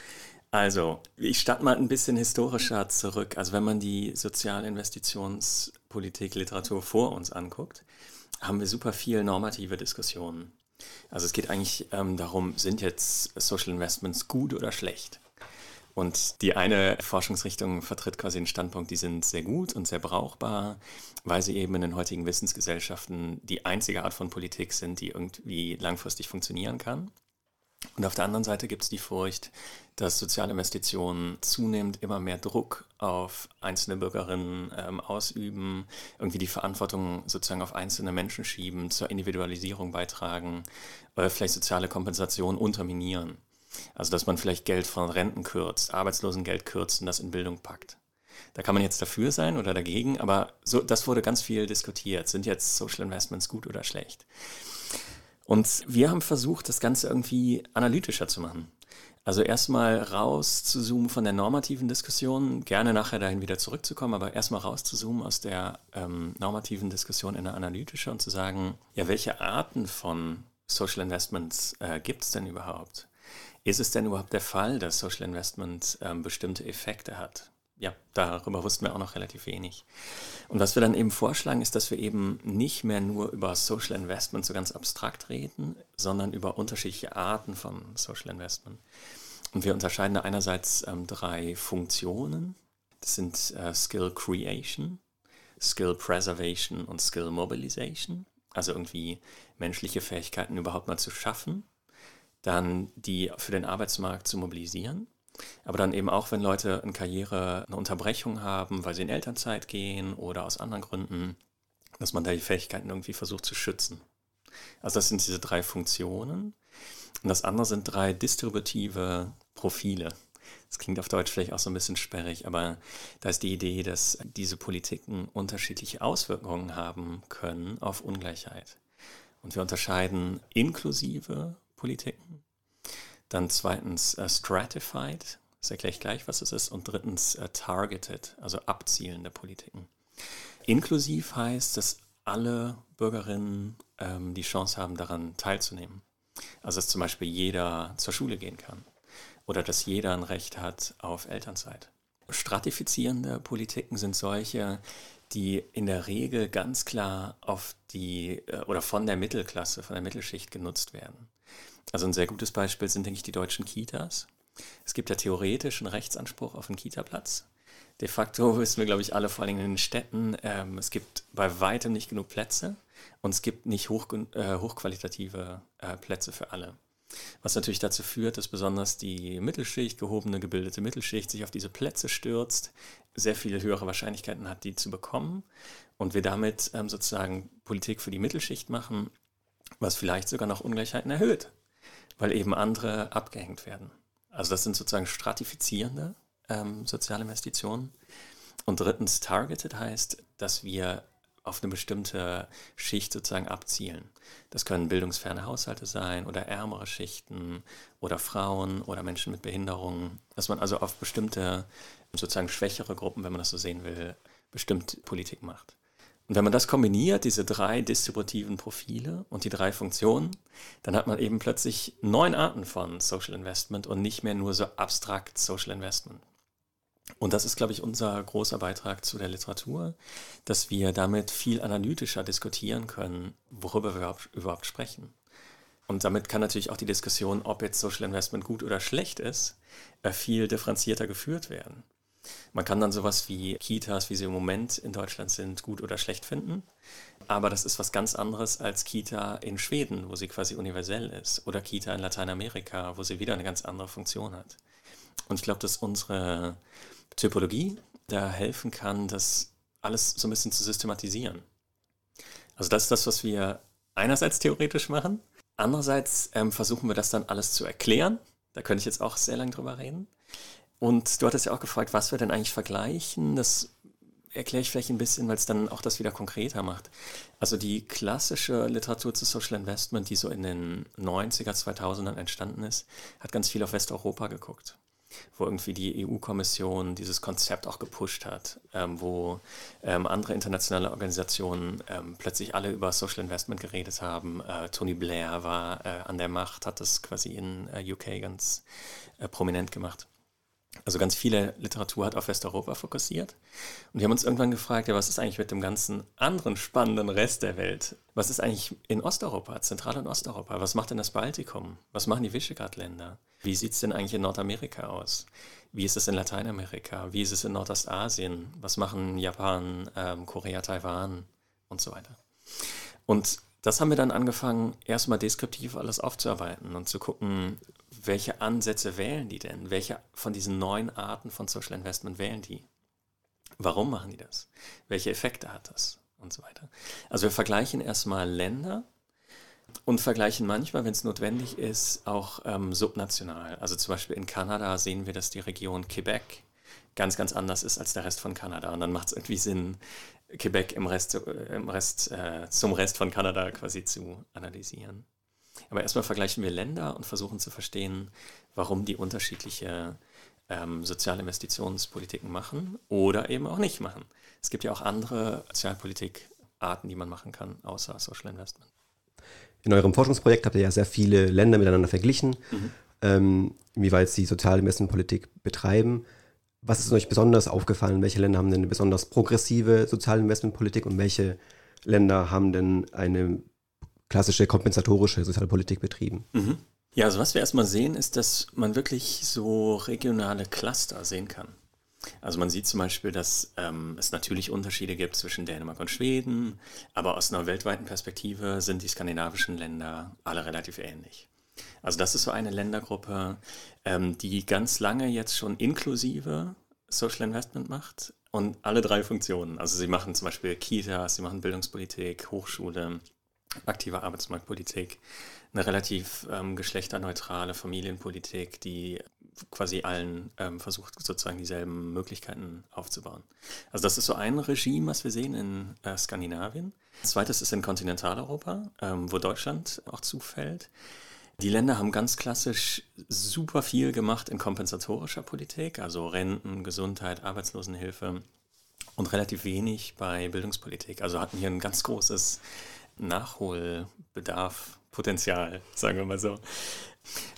Also, ich starte mal ein bisschen historischer zurück. Also, wenn man die Sozialinvestitionspolitik, Literatur vor uns anguckt, haben wir super viel normative Diskussionen. Also, es geht eigentlich ähm, darum, sind jetzt Social Investments gut oder schlecht? Und die eine Forschungsrichtung vertritt quasi den Standpunkt, die sind sehr gut und sehr brauchbar, weil sie eben in den heutigen Wissensgesellschaften die einzige Art von Politik sind, die irgendwie langfristig funktionieren kann. Und auf der anderen Seite gibt es die Furcht, dass soziale Investitionen zunehmend immer mehr Druck auf einzelne Bürgerinnen ähm, ausüben, irgendwie die Verantwortung sozusagen auf einzelne Menschen schieben, zur Individualisierung beitragen, oder vielleicht soziale Kompensation unterminieren. Also dass man vielleicht Geld von Renten kürzt, Arbeitslosengeld kürzt und das in Bildung packt. Da kann man jetzt dafür sein oder dagegen, aber so, das wurde ganz viel diskutiert. Sind jetzt Social Investments gut oder schlecht? Und wir haben versucht, das Ganze irgendwie analytischer zu machen. Also erstmal raus zu zoomen von der normativen Diskussion, gerne nachher dahin wieder zurückzukommen, aber erstmal raus zu zoomen aus der ähm, normativen Diskussion in eine analytische und zu sagen, ja, welche Arten von Social Investments äh, gibt es denn überhaupt? Ist es denn überhaupt der Fall, dass Social Investment ähm, bestimmte Effekte hat? Ja, darüber wussten wir auch noch relativ wenig. Und was wir dann eben vorschlagen, ist, dass wir eben nicht mehr nur über Social Investment so ganz abstrakt reden, sondern über unterschiedliche Arten von Social Investment. Und wir unterscheiden da einerseits ähm, drei Funktionen. Das sind äh, Skill Creation, Skill Preservation und Skill Mobilization. Also irgendwie menschliche Fähigkeiten überhaupt mal zu schaffen, dann die für den Arbeitsmarkt zu mobilisieren. Aber dann eben auch, wenn Leute in Karriere eine Unterbrechung haben, weil sie in Elternzeit gehen oder aus anderen Gründen, dass man da die Fähigkeiten irgendwie versucht zu schützen. Also das sind diese drei Funktionen. Und das andere sind drei distributive Profile. Das klingt auf Deutsch vielleicht auch so ein bisschen sperrig, aber da ist die Idee, dass diese Politiken unterschiedliche Auswirkungen haben können auf Ungleichheit. Und wir unterscheiden inklusive Politiken, dann zweitens uh, stratified, das erkläre ich gleich, was es ist, und drittens uh, targeted, also abzielende Politiken. Inklusiv heißt, dass alle Bürgerinnen ähm, die Chance haben, daran teilzunehmen. Also dass zum Beispiel jeder zur Schule gehen kann oder dass jeder ein Recht hat auf Elternzeit. Stratifizierende Politiken sind solche, die in der Regel ganz klar auf die äh, oder von der Mittelklasse, von der Mittelschicht genutzt werden. Also ein sehr gutes Beispiel sind, denke ich, die deutschen Kitas. Es gibt ja theoretisch einen Rechtsanspruch auf einen Kitaplatz. De facto (laughs) wissen wir, glaube ich, alle, vor allem in den Städten, ähm, es gibt bei weitem nicht genug Plätze und es gibt nicht hoch, äh, hochqualitative äh, Plätze für alle. Was natürlich dazu führt, dass besonders die Mittelschicht, gehobene, gebildete Mittelschicht, sich auf diese Plätze stürzt, sehr viel höhere Wahrscheinlichkeiten hat, die zu bekommen und wir damit ähm, sozusagen Politik für die Mittelschicht machen, was vielleicht sogar noch Ungleichheiten erhöht, weil eben andere abgehängt werden. Also das sind sozusagen stratifizierende ähm, soziale Investitionen. Und drittens, targeted heißt, dass wir auf eine bestimmte Schicht sozusagen abzielen. Das können bildungsferne Haushalte sein oder ärmere Schichten oder Frauen oder Menschen mit Behinderungen. Dass man also auf bestimmte, sozusagen schwächere Gruppen, wenn man das so sehen will, bestimmt Politik macht. Und wenn man das kombiniert, diese drei distributiven Profile und die drei Funktionen, dann hat man eben plötzlich neun Arten von Social Investment und nicht mehr nur so abstrakt Social Investment. Und das ist, glaube ich, unser großer Beitrag zu der Literatur, dass wir damit viel analytischer diskutieren können, worüber wir überhaupt, sprechen. Und damit kann natürlich auch die Diskussion, ob jetzt Social Investment gut oder schlecht ist, äh, viel differenzierter geführt werden. Man kann dann sowas wie Kitas, wie sie im Moment in Deutschland sind, gut oder schlecht finden. Aber das ist was ganz anderes als Kita in Schweden, wo sie quasi universell ist. Oder Kita in Lateinamerika, wo sie wieder eine ganz andere Funktion hat. Und ich glaube, dass unsere Typologie da helfen kann, das alles so ein bisschen zu systematisieren. Also das ist das, was wir einerseits theoretisch machen. Andererseits ähm, versuchen wir das dann alles zu erklären. Da könnte ich jetzt auch sehr lange drüber reden. Und du hattest ja auch gefragt, was wir denn eigentlich vergleichen. Das erkläre ich vielleicht ein bisschen, weil es dann auch das wieder konkreter macht. Also die klassische Literatur zu Social Investment, die so in den 90er, 2000ern entstanden ist, hat ganz viel auf Westeuropa geguckt wo irgendwie die EU-Kommission dieses Konzept auch gepusht hat, ähm, wo ähm, andere internationale Organisationen ähm, plötzlich alle über Social Investment geredet haben. Äh, Tony Blair war äh, an der Macht, hat das quasi in äh, UK ganz äh, prominent gemacht. Also ganz viele Literatur hat auf Westeuropa fokussiert. Und wir haben uns irgendwann gefragt, ja, was ist eigentlich mit dem ganzen anderen spannenden Rest der Welt? Was ist eigentlich in Osteuropa, Zentral- und Osteuropa? Was macht denn das Baltikum? Was machen die Visegrad-Länder? Wie sieht es denn eigentlich in Nordamerika aus? Wie ist es in Lateinamerika? Wie ist es in Nordostasien? Was machen Japan, ähm, Korea, Taiwan und so weiter? Und das haben wir dann angefangen, erstmal deskriptiv alles aufzuarbeiten und zu gucken, welche Ansätze wählen die denn? Welche von diesen neun Arten von Social Investment wählen die? Warum machen die das? Welche Effekte hat das? Und so weiter. Also wir vergleichen erstmal Länder und vergleichen manchmal, wenn es notwendig ist, auch ähm, subnational. Also zum Beispiel in Kanada sehen wir, dass die Region Quebec ganz, ganz anders ist als der Rest von Kanada. Und dann macht es irgendwie Sinn, Quebec im Rest, äh, im Rest äh, zum Rest von Kanada quasi zu analysieren. Aber erstmal vergleichen wir Länder und versuchen zu verstehen, warum die unterschiedliche ähm, soziale Investitionspolitiken machen oder eben auch nicht machen. Es gibt ja auch andere Sozialpolitikarten, die man machen kann, außer Social Investment. In eurem Forschungsprojekt habt ihr ja sehr viele Länder miteinander verglichen. Mhm. ähm, inwieweit sie soziale Investmentpolitik betreiben. Was ist euch besonders aufgefallen? Welche Länder haben denn eine besonders progressive soziale Investmentpolitik und welche Länder haben denn eine klassische kompensatorische Sozialpolitik betrieben? Mhm. Ja, also was wir erstmal sehen, ist, dass man wirklich so regionale Cluster sehen kann. Also man sieht zum Beispiel, dass ähm, es natürlich Unterschiede gibt zwischen Dänemark und Schweden, aber aus einer weltweiten Perspektive sind die skandinavischen Länder alle relativ ähnlich. Also das ist so eine Ländergruppe, ähm, die ganz lange jetzt schon inklusive Social Investment macht und alle drei Funktionen. Also sie machen zum Beispiel Kitas, sie machen Bildungspolitik, Hochschule, aktive Arbeitsmarktpolitik, eine relativ ähm, geschlechterneutrale Familienpolitik, die quasi allen ähm, versucht, sozusagen dieselben Möglichkeiten aufzubauen. Also das ist so ein Regime, was wir sehen in äh, Skandinavien. Zweites ist in Kontinentaleuropa, ähm, wo Deutschland auch zufällt. Die Länder haben ganz klassisch super viel gemacht in kompensatorischer Politik, also Renten, Gesundheit, Arbeitslosenhilfe und relativ wenig bei Bildungspolitik. Also hatten hier ein ganz großes Nachholbedarf, Potenzial, sagen wir mal so.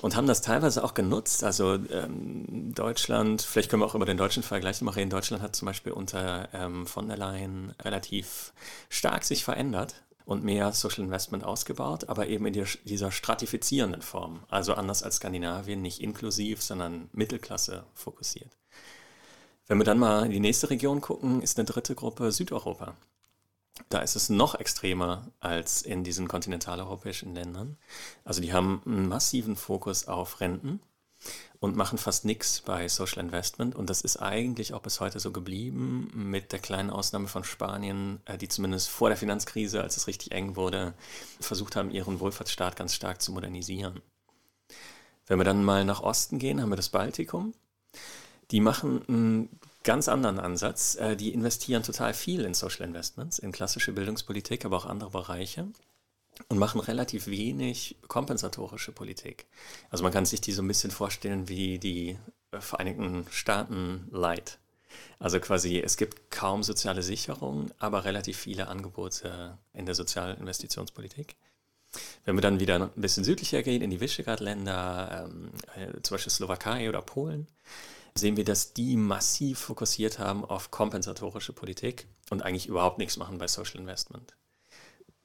Und haben das teilweise auch genutzt. Also ähm, Deutschland, vielleicht können wir auch über den deutschen Vergleich mal reden. Deutschland hat zum Beispiel unter ähm, von der Leyen relativ stark sich verändert und mehr Social Investment ausgebaut, aber eben in die, dieser stratifizierenden Form. Also anders als Skandinavien, nicht inklusiv, sondern Mittelklasse fokussiert. Wenn wir dann mal in die nächste Region gucken, ist eine dritte Gruppe Südeuropa. Da ist es noch extremer als in diesen kontinentaleuropäischen Ländern. Also die haben einen massiven Fokus auf Renten und machen fast nichts bei Social Investment. Und das ist eigentlich auch bis heute so geblieben, mit der kleinen Ausnahme von Spanien, äh, die zumindest vor der Finanzkrise, als es richtig eng wurde, versucht haben, ihren Wohlfahrtsstaat ganz stark zu modernisieren. Wenn wir dann mal nach Osten gehen, haben wir das Baltikum. Die machen einen ganz anderen Ansatz. Äh, die investieren total viel in Social Investments, in klassische Bildungspolitik, aber auch andere Bereiche und machen relativ wenig kompensatorische Politik. Also man kann sich die so ein bisschen vorstellen wie die äh, Vereinigten Staaten Light. Also quasi, es gibt kaum soziale Sicherung, aber relativ viele Angebote in der Sozialinvestitionspolitik. Wenn wir dann wieder ein bisschen südlicher gehen, in die Visegrad-Länder, ähm, äh, zum Beispiel Slowakei oder Polen, sehen wir, dass die massiv fokussiert haben auf kompensatorische Politik und eigentlich überhaupt nichts machen bei Social Investment.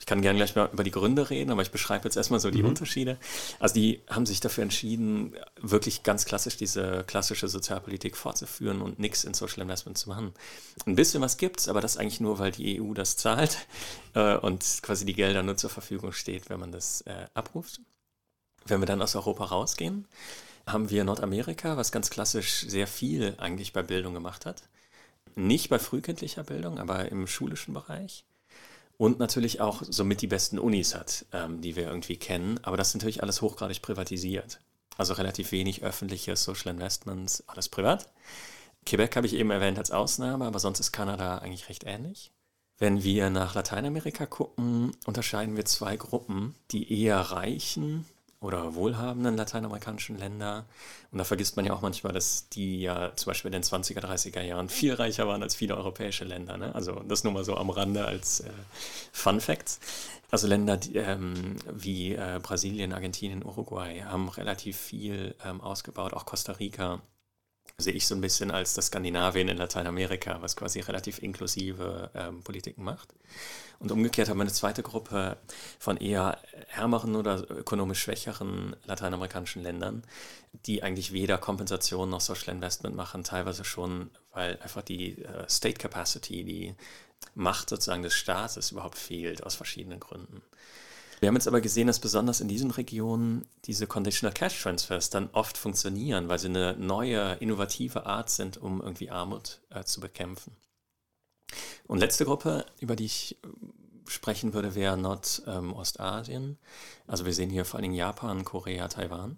Ich kann gerne gleich mal über die Gründe reden, aber ich beschreibe jetzt erstmal so die mhm. Unterschiede. Also die haben sich dafür entschieden, wirklich ganz klassisch diese klassische Sozialpolitik fortzuführen und nichts in Social Investment zu machen. Ein bisschen was gibt es, aber das eigentlich nur, weil die EU das zahlt (laughs) äh, und quasi die Gelder nur zur Verfügung steht, wenn man das äh, abruft. Wenn wir dann aus Europa rausgehen, haben wir Nordamerika, was ganz klassisch sehr viel eigentlich bei Bildung gemacht hat. Nicht bei frühkindlicher Bildung, aber im schulischen Bereich. Und natürlich auch somit die besten Unis hat, ähm, die wir irgendwie kennen. Aber das ist natürlich alles hochgradig privatisiert. Also relativ wenig öffentliche Social Investments, alles privat. Quebec habe ich eben erwähnt als Ausnahme, aber sonst ist Kanada eigentlich recht ähnlich. Wenn wir nach Lateinamerika gucken, unterscheiden wir zwei Gruppen, die eher reichen oder wohlhabenden lateinamerikanischen Länder. Und da vergisst man ja auch manchmal, dass die ja zum Beispiel in den 20er, 30er Jahren viel reicher waren als viele europäische Länder. Ne? Also das nur mal so am Rande als äh, Fun Facts. Also Länder die, ähm, wie äh, Brasilien, Argentinien, Uruguay haben relativ viel ähm, ausgebaut, auch Costa Rica sehe ich so ein bisschen als das Skandinavien in Lateinamerika, was quasi relativ inklusive ähm, Politiken macht. Und umgekehrt haben wir eine zweite Gruppe von eher ärmeren oder ökonomisch schwächeren lateinamerikanischen Ländern, die eigentlich weder Kompensation noch Social Investment machen, teilweise schon, weil einfach die äh, State Capacity, die Macht sozusagen des Staates überhaupt fehlt, aus verschiedenen Gründen. Wir haben jetzt aber gesehen, dass besonders in diesen Regionen diese Conditional Cash Transfers dann oft funktionieren, weil sie eine neue, innovative Art sind, um irgendwie Armut äh, zu bekämpfen. Und letzte Gruppe, über die ich äh, sprechen würde, wäre Nordostasien. Ähm, also wir sehen hier vor allen Dingen Japan, Korea, Taiwan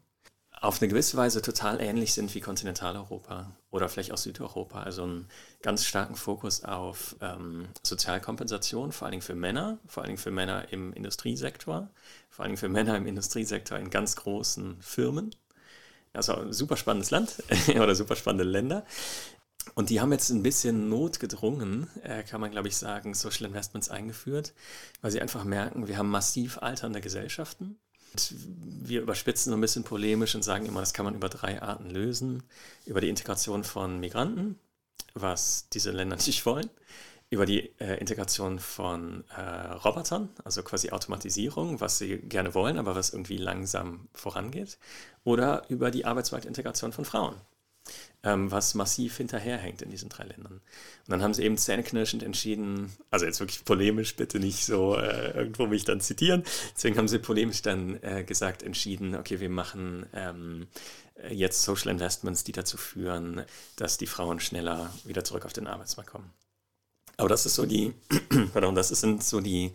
auf eine gewisse Weise total ähnlich sind wie Kontinentaleuropa oder vielleicht auch Südeuropa. Also einen ganz starken Fokus auf ähm, Sozialkompensation, vor allen Dingen für Männer, vor Dingen für Männer im Industriesektor, vor Dingen für Männer im Industriesektor in ganz großen Firmen. Also ein super spannendes Land (laughs) oder super spannende Länder. Und die haben jetzt ein bisschen notgedrungen, äh, kann man glaube ich sagen, Social Investments eingeführt, weil sie einfach merken, wir haben massiv alternde Gesellschaften Wir überspitzen so ein bisschen polemisch und sagen immer, das kann man über drei Arten lösen. Über die Integration von Migranten, was diese Länder (laughs) nicht wollen. Über die äh, Integration von äh, Robotern, also quasi Automatisierung, was sie gerne wollen, aber was irgendwie langsam vorangeht. Oder über die Arbeitsmarktintegration von Frauen, ähm, was massiv hinterherhängt in diesen drei Ländern. Und dann haben sie eben zähneknirschend entschieden, also jetzt wirklich polemisch, bitte nicht so äh, irgendwo mich dann zitieren, deswegen haben sie polemisch dann äh, gesagt, entschieden, okay, wir machen ähm, jetzt Social Investments, die dazu führen, dass die Frauen schneller wieder zurück auf den Arbeitsmarkt kommen. Aber das ist so die, (clears throat) pardon, das sind so die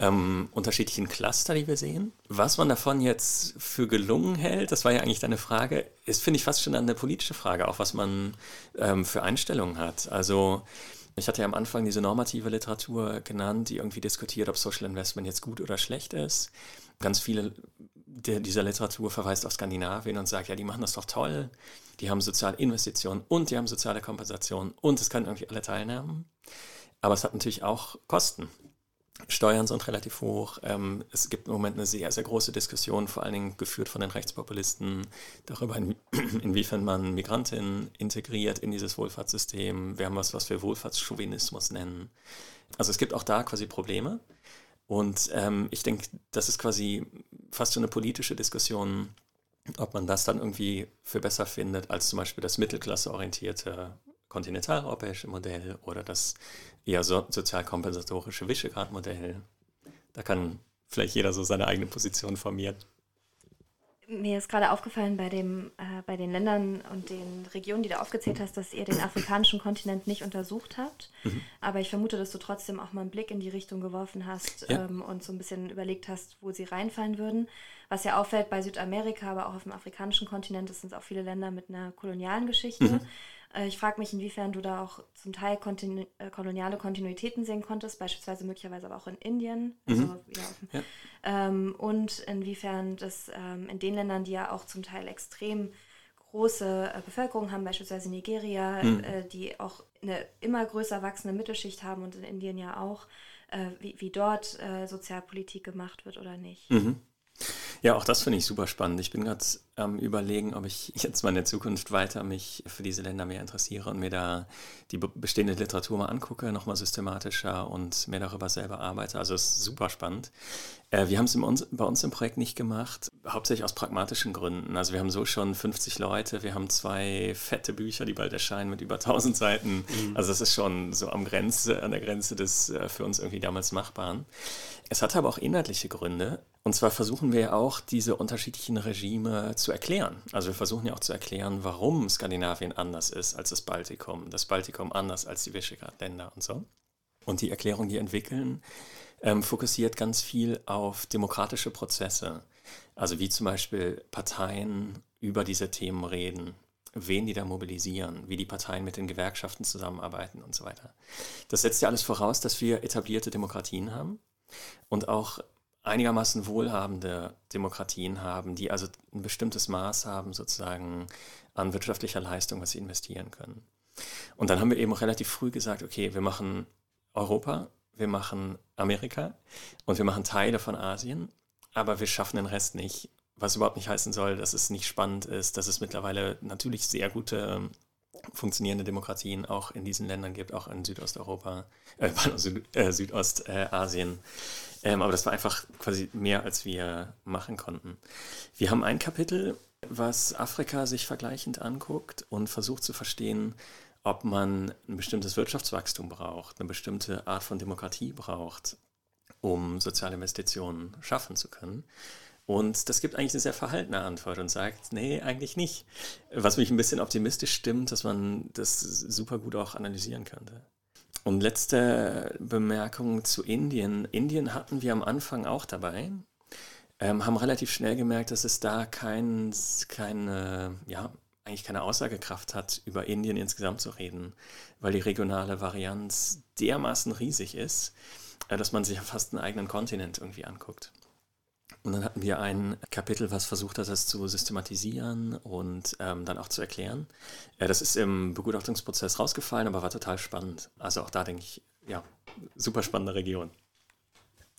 ähm, unterschiedlichen Cluster, die wir sehen. Was man davon jetzt für gelungen hält, das war ja eigentlich deine Frage, ist, finde ich, fast schon eine politische Frage, auch was man ähm, für Einstellungen hat. Also ich hatte ja am Anfang diese normative Literatur genannt, die irgendwie diskutiert, ob Social Investment jetzt gut oder schlecht ist. Ganz viele dieser Literatur verweist auf Skandinavien und sagt, ja, die machen das doch toll, die haben soziale Investitionen und die haben soziale Kompensation und es können irgendwie alle teilnehmen. Aber es hat natürlich auch Kosten. Steuern sind relativ hoch. Ähm, es gibt im Moment eine sehr, sehr große Diskussion, vor allen Dingen geführt von den Rechtspopulisten, darüber, (clears throat) inwiefern man Migrantinnen integriert in dieses Wohlfahrtssystem. Wir haben was, was wir Wohlfahrtschauvinismus nennen. Also es gibt auch da quasi Probleme. Und ähm, ich denke, das ist quasi fast so eine politische Diskussion, ob man das dann irgendwie für besser findet als zum Beispiel das mittelklasseorientierte kontinentaleuropäische Modell oder das eher so, sozialkompensatorische Visegrad-Modell. Da kann vielleicht jeder so seine eigene Position formieren. Mir ist gerade aufgefallen bei, dem, äh, bei den Ländern und den Regionen, die du aufgezählt hast, dass ihr den afrikanischen Kontinent nicht untersucht habt. Mhm. Aber ich vermute, dass du trotzdem auch mal einen Blick in die Richtung geworfen hast ja. ähm, und so ein bisschen überlegt hast, wo sie reinfallen würden. Was ja auffällt bei Südamerika, aber auch auf dem afrikanischen Kontinent, das sind auch viele Länder mit einer kolonialen Geschichte. Mhm. Äh, ich frage mich, inwiefern du da auch zum Teil kontinu äh, koloniale Kontinuitäten sehen konntest, beispielsweise möglicherweise aber auch in Indien. Also mhm. ja. ähm, und inwiefern das ähm, in den Ländern, die ja auch zum Teil extrem große äh, Bevölkerung haben, beispielsweise Nigeria, mhm. äh, die auch eine immer größer wachsende Mittelschicht haben und in Indien ja auch, äh, wie, wie dort äh, Sozialpolitik gemacht wird oder nicht. Mhm. Ja, auch das finde ich super spannend. Ich bin gerade am Überlegen, ob ich (laughs) jetzt mal in der Zukunft weiter mich für diese Länder mehr interessiere und mir da die bestehende Literatur mal angucke, nochmal systematischer und mehr darüber selber arbeite. Also es ist super spannend. Äh, wir haben es bei uns im Projekt nicht gemacht, hauptsächlich aus pragmatischen Gründen. Also wir haben so schon 50 Leute, wir haben zwei fette Bücher, die bald erscheinen mit über 1000 Seiten. Mhm. Also das ist schon so am Grenze, an der Grenze des äh, für uns irgendwie damals Machbaren. Es hat aber auch inhaltliche Gründe. Und zwar versuchen wir auch, diese unterschiedlichen Regime zu erklären. Also wir versuchen ja auch zu erklären, warum Skandinavien anders ist als das Baltikum, das Baltikum anders als die Visegrad-Länder und so. Und die Erklärung, die entwickeln, ähm, fokussiert ganz viel auf demokratische Prozesse. Also wie zum Beispiel Parteien über diese Themen reden, wen die da mobilisieren, wie die Parteien mit den Gewerkschaften zusammenarbeiten und so weiter. Das setzt ja alles voraus, dass wir etablierte Demokratien haben und auch einigermaßen wohlhabende Demokratien haben, die also ein bestimmtes Maß haben sozusagen an wirtschaftlicher Leistung, was sie investieren können. Und dann haben wir eben relativ früh gesagt, okay, wir machen Europa, wir machen Amerika und wir machen Teile von Asien, aber wir schaffen den Rest nicht. Was überhaupt nicht heißen soll, dass es nicht spannend ist, dass es mittlerweile natürlich sehr gute ähm, funktionierende Demokratien auch in diesen Ländern gibt, auch in Südosteuropa, äh, Süd, äh, Südostasien. Ähm, aber das war einfach quasi mehr, als wir machen konnten. Wir haben ein Kapitel, was Afrika sich vergleichend anguckt und versucht zu verstehen, ob man ein bestimmtes Wirtschaftswachstum braucht, eine bestimmte Art von Demokratie braucht, um soziale Investitionen schaffen zu können. Und das gibt eigentlich eine sehr verhaltene Antwort und sagt, nee, eigentlich nicht. Was mich ein bisschen optimistisch stimmt, dass man das super gut auch analysieren könnte. Und letzte Bemerkung zu Indien. Indien hatten wir am Anfang auch dabei, ähm, haben relativ schnell gemerkt, dass es da kein, keine, ja, eigentlich keine Aussagekraft hat, über Indien insgesamt zu reden, weil die regionale Varianz dermaßen riesig ist, äh, dass man sich fast einen eigenen Kontinent irgendwie anguckt. Und dann hatten wir ein Kapitel, was versucht hat, das zu systematisieren und ähm, dann auch zu erklären. Äh, das ist im Begutachtungsprozess rausgefallen, aber war total spannend. Also auch da denke ich, ja, super spannende Region.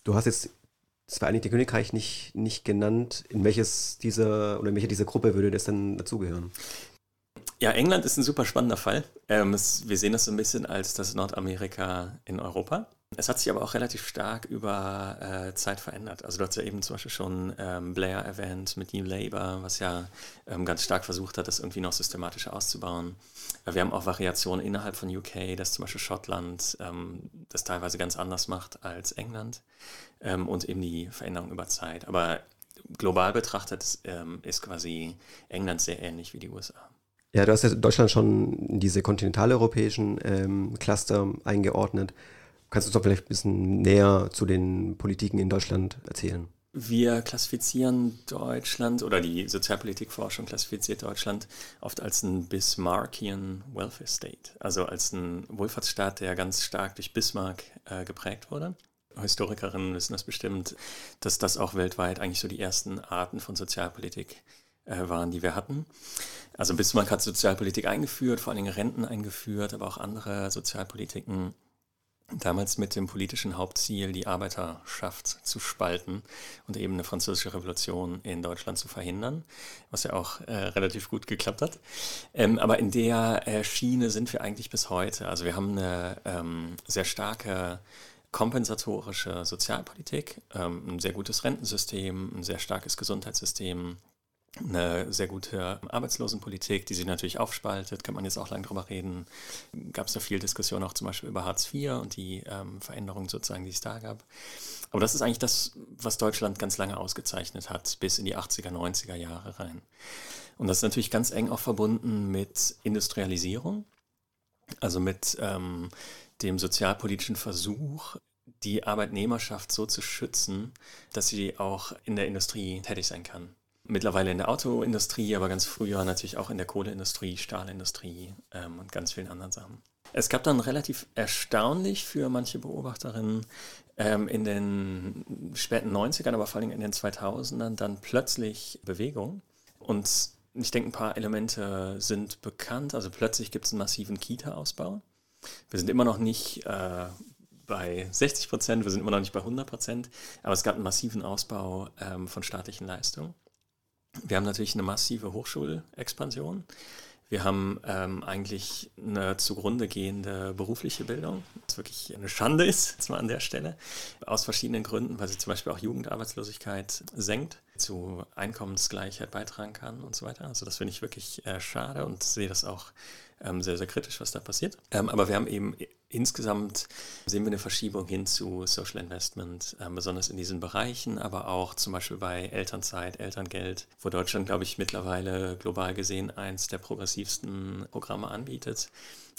Du hast jetzt das Vereinigte Königreich nicht, nicht genannt. In welches dieser oder in welche dieser Gruppe würde das dann dazugehören? Ja, England ist ein super spannender Fall. Ähm, es, wir sehen das so ein bisschen als das Nordamerika in Europa. Es hat sich aber auch relativ stark über äh, Zeit verändert. Also du hast ja eben zum Beispiel schon ähm, Blair erwähnt mit New Labour, was ja ähm, ganz stark versucht hat, das irgendwie noch systematischer auszubauen. Äh, wir haben auch Variationen innerhalb von UK, dass zum Beispiel Schottland ähm, das teilweise ganz anders macht als England ähm, und eben die Veränderung über Zeit. Aber global betrachtet ähm, ist quasi England sehr ähnlich wie die USA. Ja, du hast ja Deutschland schon diese kontinentaleuropäischen ähm, Cluster eingeordnet. Kannst du uns doch vielleicht ein bisschen näher zu den Politiken in Deutschland erzählen? Wir klassifizieren Deutschland oder die Sozialpolitikforschung klassifiziert Deutschland oft als einen Bismarckian Welfare State, also als einen Wohlfahrtsstaat, der ganz stark durch Bismarck äh, geprägt wurde. Historikerinnen wissen das bestimmt, dass das auch weltweit eigentlich so die ersten Arten von Sozialpolitik äh, waren, die wir hatten. Also Bismarck hat Sozialpolitik eingeführt, vor allem Renten eingeführt, aber auch andere Sozialpolitiken damals mit dem politischen Hauptziel, die Arbeiterschaft zu spalten und eben eine französische Revolution in Deutschland zu verhindern, was ja auch äh, relativ gut geklappt hat. Ähm, aber in der äh, Schiene sind wir eigentlich bis heute. Also wir haben eine ähm, sehr starke kompensatorische Sozialpolitik, ähm, ein sehr gutes Rentensystem, ein sehr starkes Gesundheitssystem, eine sehr gute Arbeitslosenpolitik, die sich natürlich aufspaltet, kann man jetzt auch lange drüber reden. Gab es da viel Diskussion auch zum Beispiel über Hartz IV und die ähm, Veränderungen sozusagen, die es da gab. Aber das ist eigentlich das, was Deutschland ganz lange ausgezeichnet hat, bis in die 80er, 90er Jahre rein. Und das ist natürlich ganz eng auch verbunden mit Industrialisierung, also mit ähm, dem sozialpolitischen Versuch, die Arbeitnehmerschaft so zu schützen, dass sie auch in der Industrie tätig sein kann mittlerweile in der Autoindustrie, aber ganz früher natürlich auch in der Kohleindustrie, Stahlindustrie ähm, und ganz vielen anderen Sachen. Es gab dann relativ erstaunlich für manche Beobachterinnen ähm, in den späten 90ern, aber vor allem in den 2000ern dann plötzlich Bewegung. Und ich denke, ein paar Elemente sind bekannt. Also plötzlich gibt es einen massiven Kita-Ausbau. Wir sind immer noch nicht äh, bei 60 Prozent, wir sind immer noch nicht bei 100 Prozent, aber es gab einen massiven Ausbau ähm, von staatlichen Leistungen. Wir haben natürlich eine massive Hochschulexpansion. Wir haben ähm, eigentlich eine zugrunde gehende berufliche Bildung, was wirklich eine Schande ist, jetzt mal an der Stelle, aus verschiedenen Gründen, weil sie zum Beispiel auch Jugendarbeitslosigkeit senkt, zu Einkommensgleichheit beitragen kann und so weiter. Also das finde ich wirklich äh, schade und sehe das auch ähm, sehr, sehr kritisch, was da passiert. Ähm, aber wir haben eben insgesamt sehen wir eine Verschiebung hin zu Social Investment, äh, besonders in diesen Bereichen, aber auch zum Beispiel bei Elternzeit, Elterngeld, wo Deutschland, glaube ich, mittlerweile global gesehen eins der progressivsten Programme anbietet.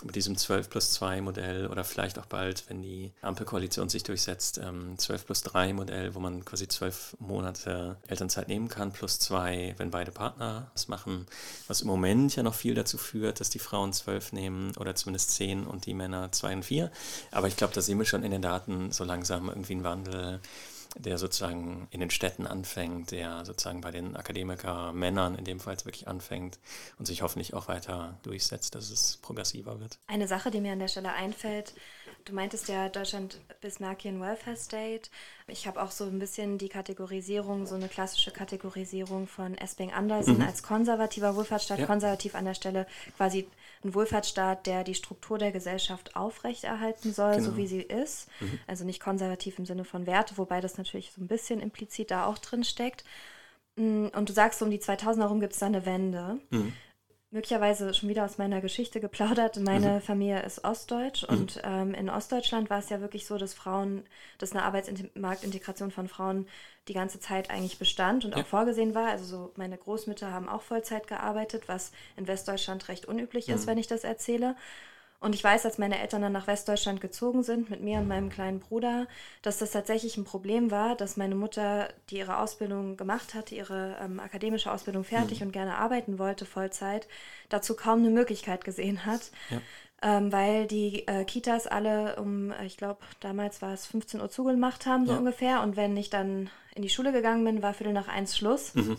Mit diesem 12 plus 2 Modell oder vielleicht auch bald, wenn die Ampelkoalition sich durchsetzt, ähm, 12 plus 3 Modell, wo man quasi 12 Monate Elternzeit nehmen kann, plus 2, wenn beide Partner es machen, was im Moment ja noch viel dazu führt, dass die Frauen 12 nehmen oder zumindest 10 und die Männer 2 und 4. Aber ich glaube, da sehen wir schon in den Daten so langsam irgendwie einen Wandel der sozusagen in den Städten anfängt, der sozusagen bei den Akademiker-Männern in dem Fall wirklich anfängt und sich hoffentlich auch weiter durchsetzt, dass es progressiver wird. Eine Sache, die mir an der Stelle einfällt, du meintest ja Deutschland Bismarckian Welfare State. Ich habe auch so ein bisschen die Kategorisierung, so eine klassische Kategorisierung von Esping Andersen mhm. als konservativer Wohlfahrtsstaat, ja. konservativ an der Stelle quasi ein Wohlfahrtsstaat, der die Struktur der Gesellschaft aufrechterhalten soll, genau. so wie sie ist. Mhm. Also nicht konservativ im Sinne von Werte, wobei das natürlich so ein bisschen implizit da auch drin steckt. Mm, und du sagst, um die 2000er herum gibt es da eine Wende. Mhm möglicherweise schon wieder aus meiner Geschichte geplaudert. Meine mhm. Familie ist ostdeutsch mhm. und ähm, in Ostdeutschland war es ja wirklich so, dass Frauen, dass eine Arbeitsmarktintegration von Frauen die ganze Zeit eigentlich bestand und ja. auch vorgesehen war. Also so meine Großmütter haben auch Vollzeit gearbeitet, was in Westdeutschland recht unüblich mhm. ist, wenn ich das erzähle. Und ich weiß, als meine Eltern dann nach Westdeutschland gezogen sind mit mir und meinem kleinen Bruder, dass das tatsächlich ein Problem war, dass meine Mutter, die ihre Ausbildung gemacht hatte, ihre ähm, akademische Ausbildung fertig mhm. und gerne arbeiten wollte, Vollzeit, dazu kaum eine Möglichkeit gesehen hat. Ja. Ähm, weil die äh, Kitas alle um, äh, ich glaube, damals war es 15 Uhr zugemacht haben, so ja. ungefähr. Und wenn ich dann in die Schule gegangen bin, war Viertel nach eins Schluss. Mhm.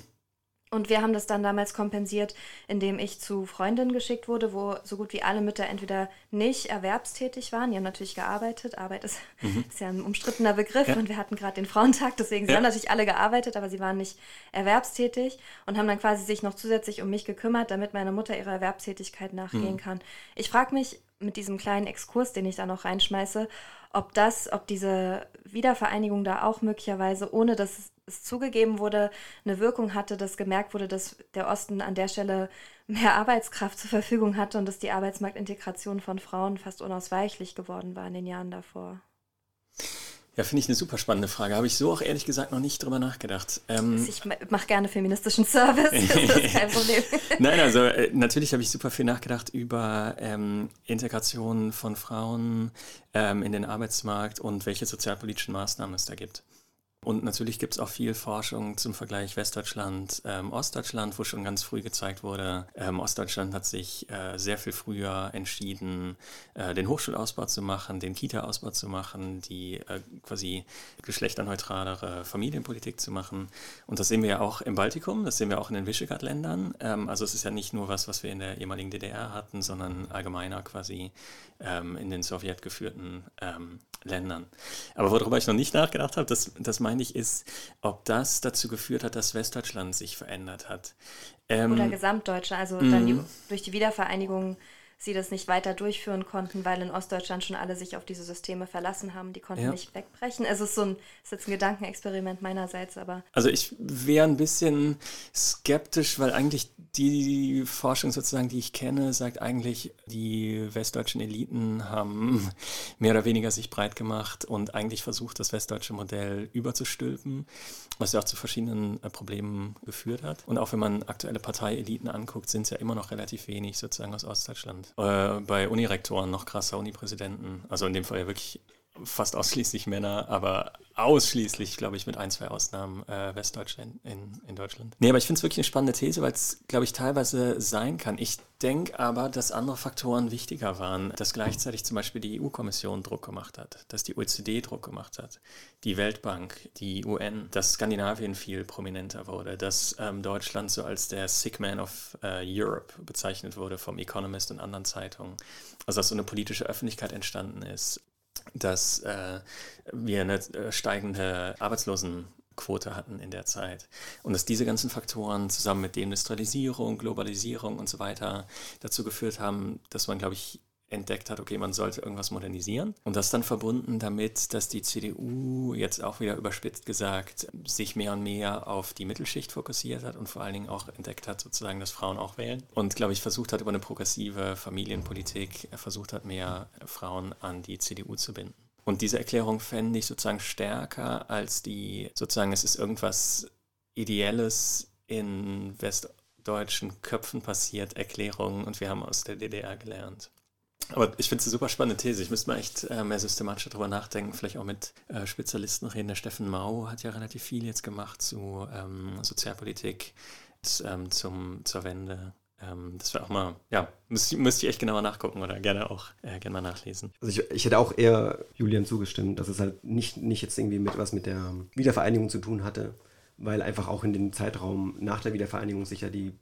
Und wir haben das dann damals kompensiert, indem ich zu Freundinnen geschickt wurde, wo so gut wie alle Mütter entweder nicht erwerbstätig waren. Die haben natürlich gearbeitet. Arbeit ist, mhm. (laughs) ist ja ein umstrittener Begriff ja. und wir hatten gerade den Frauentag, deswegen ja. sie haben natürlich alle gearbeitet, aber sie waren nicht erwerbstätig und haben dann quasi sich noch zusätzlich um mich gekümmert, damit meine Mutter ihrer Erwerbstätigkeit nachgehen mhm. kann. Ich frage mich mit diesem kleinen Exkurs, den ich da noch reinschmeiße, ob das, ob diese Wiedervereinigung da auch möglicherweise, ohne dass es zugegeben wurde, eine Wirkung hatte, dass gemerkt wurde, dass der Osten an der Stelle mehr Arbeitskraft zur Verfügung hatte und dass die Arbeitsmarktintegration von Frauen fast unausweichlich geworden war in den Jahren davor. Ja, finde ich eine super spannende Frage. Habe ich so auch ehrlich gesagt noch nicht drüber nachgedacht. Ähm, ich mache gerne feministischen Service, das ist (laughs) kein Problem. Nein, also äh, natürlich habe ich super viel nachgedacht über ähm, Integration von Frauen ähm, in den Arbeitsmarkt und welche sozialpolitischen Maßnahmen es da gibt. Und natürlich gibt es auch viel Forschung zum Vergleich Westdeutschland, ähm, Ostdeutschland, wo schon ganz früh gezeigt wurde, ähm, Ostdeutschland hat sich äh, sehr viel früher entschieden, äh, den Hochschulausbau zu machen, den Kita-Ausbau zu machen, die äh, quasi geschlechterneutralere Familienpolitik zu machen. Und das sehen wir ja auch im Baltikum, das sehen wir auch in den Visegrad-Ländern. Ähm, also es ist ja nicht nur was, was wir in der ehemaligen DDR hatten, sondern allgemeiner quasi ähm, in den sowjetgeführten ähm, Ländern. Aber worüber ich noch nicht nachgedacht habe, das, das meine ich, ist, ob das dazu geführt hat, dass Westdeutschland sich verändert hat. Ähm, Oder Gesamtdeutschland, also dann die, mhm. durch die Wiedervereinigung sie das nicht weiter durchführen konnten, weil in Ostdeutschland schon alle sich auf diese Systeme verlassen haben. Die konnten ja. nicht wegbrechen. Es ist so ein, ist jetzt ein Gedankenexperiment meinerseits, aber. Also ich wäre ein bisschen skeptisch, weil eigentlich die Forschung sozusagen, die ich kenne, sagt eigentlich, die westdeutschen Eliten haben mehr oder weniger sich breit gemacht und eigentlich versucht, das westdeutsche Modell überzustülpen, was ja auch zu verschiedenen äh, Problemen geführt hat. Und auch wenn man aktuelle Parteieliten anguckt, sind es ja immer noch relativ wenig sozusagen aus Ostdeutschland äh, bei Unirektoren noch krasser Unipräsidenten. Also in dem Fall ja wirklich fast ausschließlich Männer, aber ausschließlich, glaube ich, mit ein, zwei Ausnahmen äh, Westdeutschland in, in Deutschland. Nee, aber ich finde es wirklich eine spannende These, weil es, glaube ich, teilweise sein kann. Ich denke aber, dass andere Faktoren wichtiger waren, dass gleichzeitig zum Beispiel die EU-Kommission Druck gemacht hat, dass die OECD Druck gemacht hat, die Weltbank, die UN, dass Skandinavien viel prominenter wurde, dass ähm, Deutschland so als der Sick Man of äh, Europe bezeichnet wurde vom Economist und anderen Zeitungen. Also dass so eine politische Öffentlichkeit entstanden ist dass äh, wir eine äh, steigende Arbeitslosenquote hatten in der Zeit. Und dass diese ganzen Faktoren zusammen mit Deindustrialisierung, Globalisierung und so weiter dazu geführt haben, dass man, glaube ich, entdeckt hat, okay, man sollte irgendwas modernisieren. Und das dann verbunden damit, dass die CDU jetzt auch wieder überspitzt gesagt sich mehr und mehr auf die Mittelschicht fokussiert hat und vor allen Dingen auch entdeckt hat, sozusagen, dass Frauen auch wählen. Und, glaube ich, versucht hat, über eine progressive Familienpolitik, versucht hat, mehr Frauen an die CDU zu binden. Und diese Erklärung fände ich sozusagen stärker als die, sozusagen, es ist irgendwas Ideelles in westdeutschen Köpfen passiert, Erklärungen und wir haben aus der DDR gelernt. Aber ich finde es eine super spannende These. Ich müsste mal echt äh, mehr systematisch darüber nachdenken, vielleicht auch mit äh, Spezialisten reden. Der Steffen Mau hat ja relativ viel jetzt gemacht zu ähm, Sozialpolitik, ähm, zum, zur Wende. Ähm, das wäre auch mal, ja, müsste, müsste ich echt genauer nachgucken oder gerne auch äh, gerne mal nachlesen. Also ich, ich hätte auch eher Julian zugestimmt, dass es halt nicht, nicht jetzt irgendwie mit was mit der Wiedervereinigung zu tun hatte, weil einfach auch in dem Zeitraum nach der Wiedervereinigung sich ja die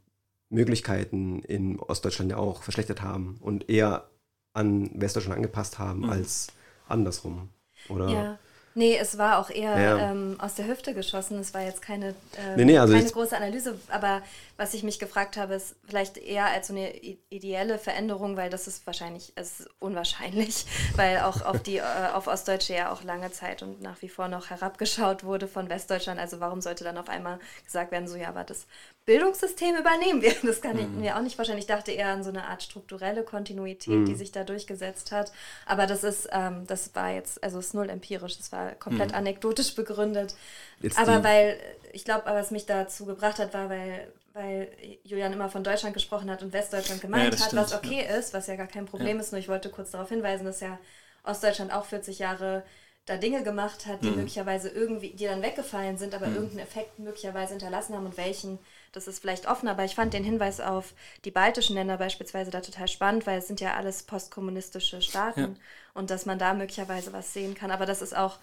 Möglichkeiten in Ostdeutschland ja auch verschlechtert haben und eher an Westdeutschland angepasst haben mhm. als andersrum. Oder? Ja. Nee, es war auch eher ja. ähm, aus der Hüfte geschossen. Es war jetzt keine, ähm, nee, nee, also keine große Analyse. Aber was ich mich gefragt habe, ist vielleicht eher als so eine ideelle Veränderung, weil das ist wahrscheinlich, es ist unwahrscheinlich, (laughs) weil auch auf die äh, auf Ostdeutsche ja auch lange Zeit und nach wie vor noch herabgeschaut wurde von Westdeutschland. Also warum sollte dann auf einmal gesagt werden, so ja, aber das Bildungssystem übernehmen wir. Das kann ich mhm. mir auch nicht vorstellen. Ich dachte eher an so eine Art strukturelle Kontinuität, mhm. die sich da durchgesetzt hat. Aber das ist, ähm, das war jetzt, also es ist null empirisch, das war komplett mhm. anekdotisch begründet. Jetzt aber weil, ich glaube, was mich dazu gebracht hat, war, weil, weil Julian immer von Deutschland gesprochen hat und Westdeutschland gemeint ja, hat, stimmt, was okay ja. ist, was ja gar kein Problem ja. ist. Nur ich wollte kurz darauf hinweisen, dass ja Ostdeutschland auch 40 Jahre da Dinge gemacht hat, die mhm. möglicherweise irgendwie, die dann weggefallen sind, aber mhm. irgendeinen Effekt möglicherweise hinterlassen haben und welchen das ist vielleicht offen, aber ich fand den Hinweis auf die baltischen Länder beispielsweise da total spannend, weil es sind ja alles postkommunistische Staaten ja. und dass man da möglicherweise was sehen kann. Aber das ist auch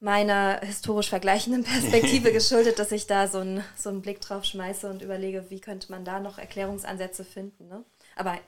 meiner historisch vergleichenden (laughs) Perspektive (laughs) geschuldet, dass ich da so, ein, so einen Blick drauf schmeiße und überlege, wie könnte man da noch Erklärungsansätze finden. Ne? Aber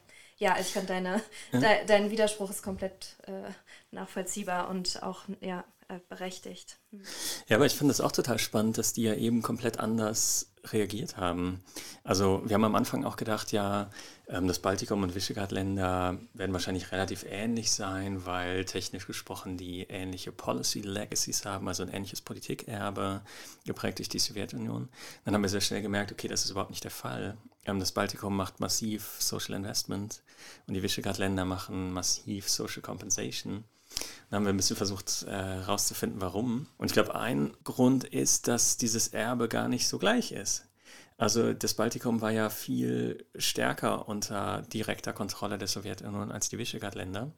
ja, ich finde, deine, ja. de, dein Widerspruch ist komplett äh, nachvollziehbar und auch ja, äh, berechtigt. Hm. Ja, aber ich finde es auch total spannend, dass die ja eben komplett anders reagiert haben. Also wir haben am Anfang auch gedacht, ja, ähm, das Baltikum und Visegrad-Länder werden wahrscheinlich relativ ähnlich sein, weil technisch gesprochen die ähnliche Policy Legacies haben, also ein ähnliches Politikerbe, geprägt durch die Sowjetunion. Dann haben wir sehr schnell gemerkt, okay, das ist überhaupt nicht der Fall. Ähm, das Baltikum macht massiv Social Investment und die Visegrad-Länder machen massiv Social Compensation. Dann haben wir ein bisschen versucht herauszufinden, äh, warum. Und ich glaube, ein Grund ist, dass dieses Erbe gar nicht so gleich ist. Also das Baltikum war ja viel stärker unter direkter Kontrolle der Sowjetunion als die Visegrad-Länder.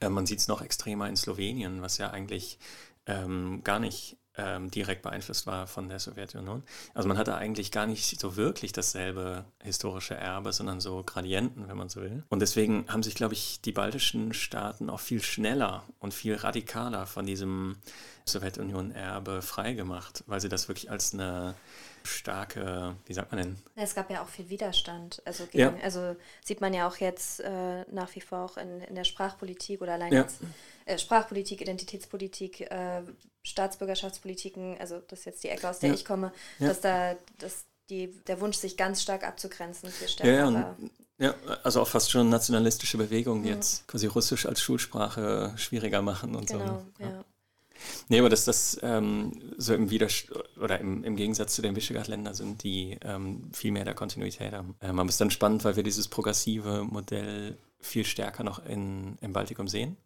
Äh, man sieht es noch extremer in Slowenien, was ja eigentlich ähm, gar nicht ähm, direkt beeinflusst war von der Sowjetunion. Also man hatte eigentlich gar nicht so wirklich dasselbe historische Erbe, sondern so Gradienten, wenn man so will. Und deswegen haben sich, glaube ich, die baltischen Staaten auch viel schneller und viel radikaler von diesem Sowjetunion-Erbe freigemacht, weil sie das wirklich als eine starke, wie sagt man denn? Es gab ja auch viel Widerstand. Also, gegen, ja. also sieht man ja auch jetzt äh, nach wie vor auch in, in der Sprachpolitik oder allein ja. jetzt Sprachpolitik, Identitätspolitik, äh, Staatsbürgerschaftspolitiken, also das ist jetzt die Ecke, aus der ja. ich komme, dass da dass die, der Wunsch, sich ganz stark abzugrenzen, viel stärker ja, war. Ja, also auch fast schon nationalistische Bewegungen, die jetzt quasi Russisch als Schulsprache schwieriger machen und genau, so. Genau, ja. Nee, aber dass das ähm, so im Widerst oder im, im Gegensatz zu den Visegrad-Ländern sind, die ähm, viel mehr der Kontinuität haben. Ähm, aber es ist dann spannend, weil wir dieses progressive Modell viel stärker noch in, im Baltikum sehen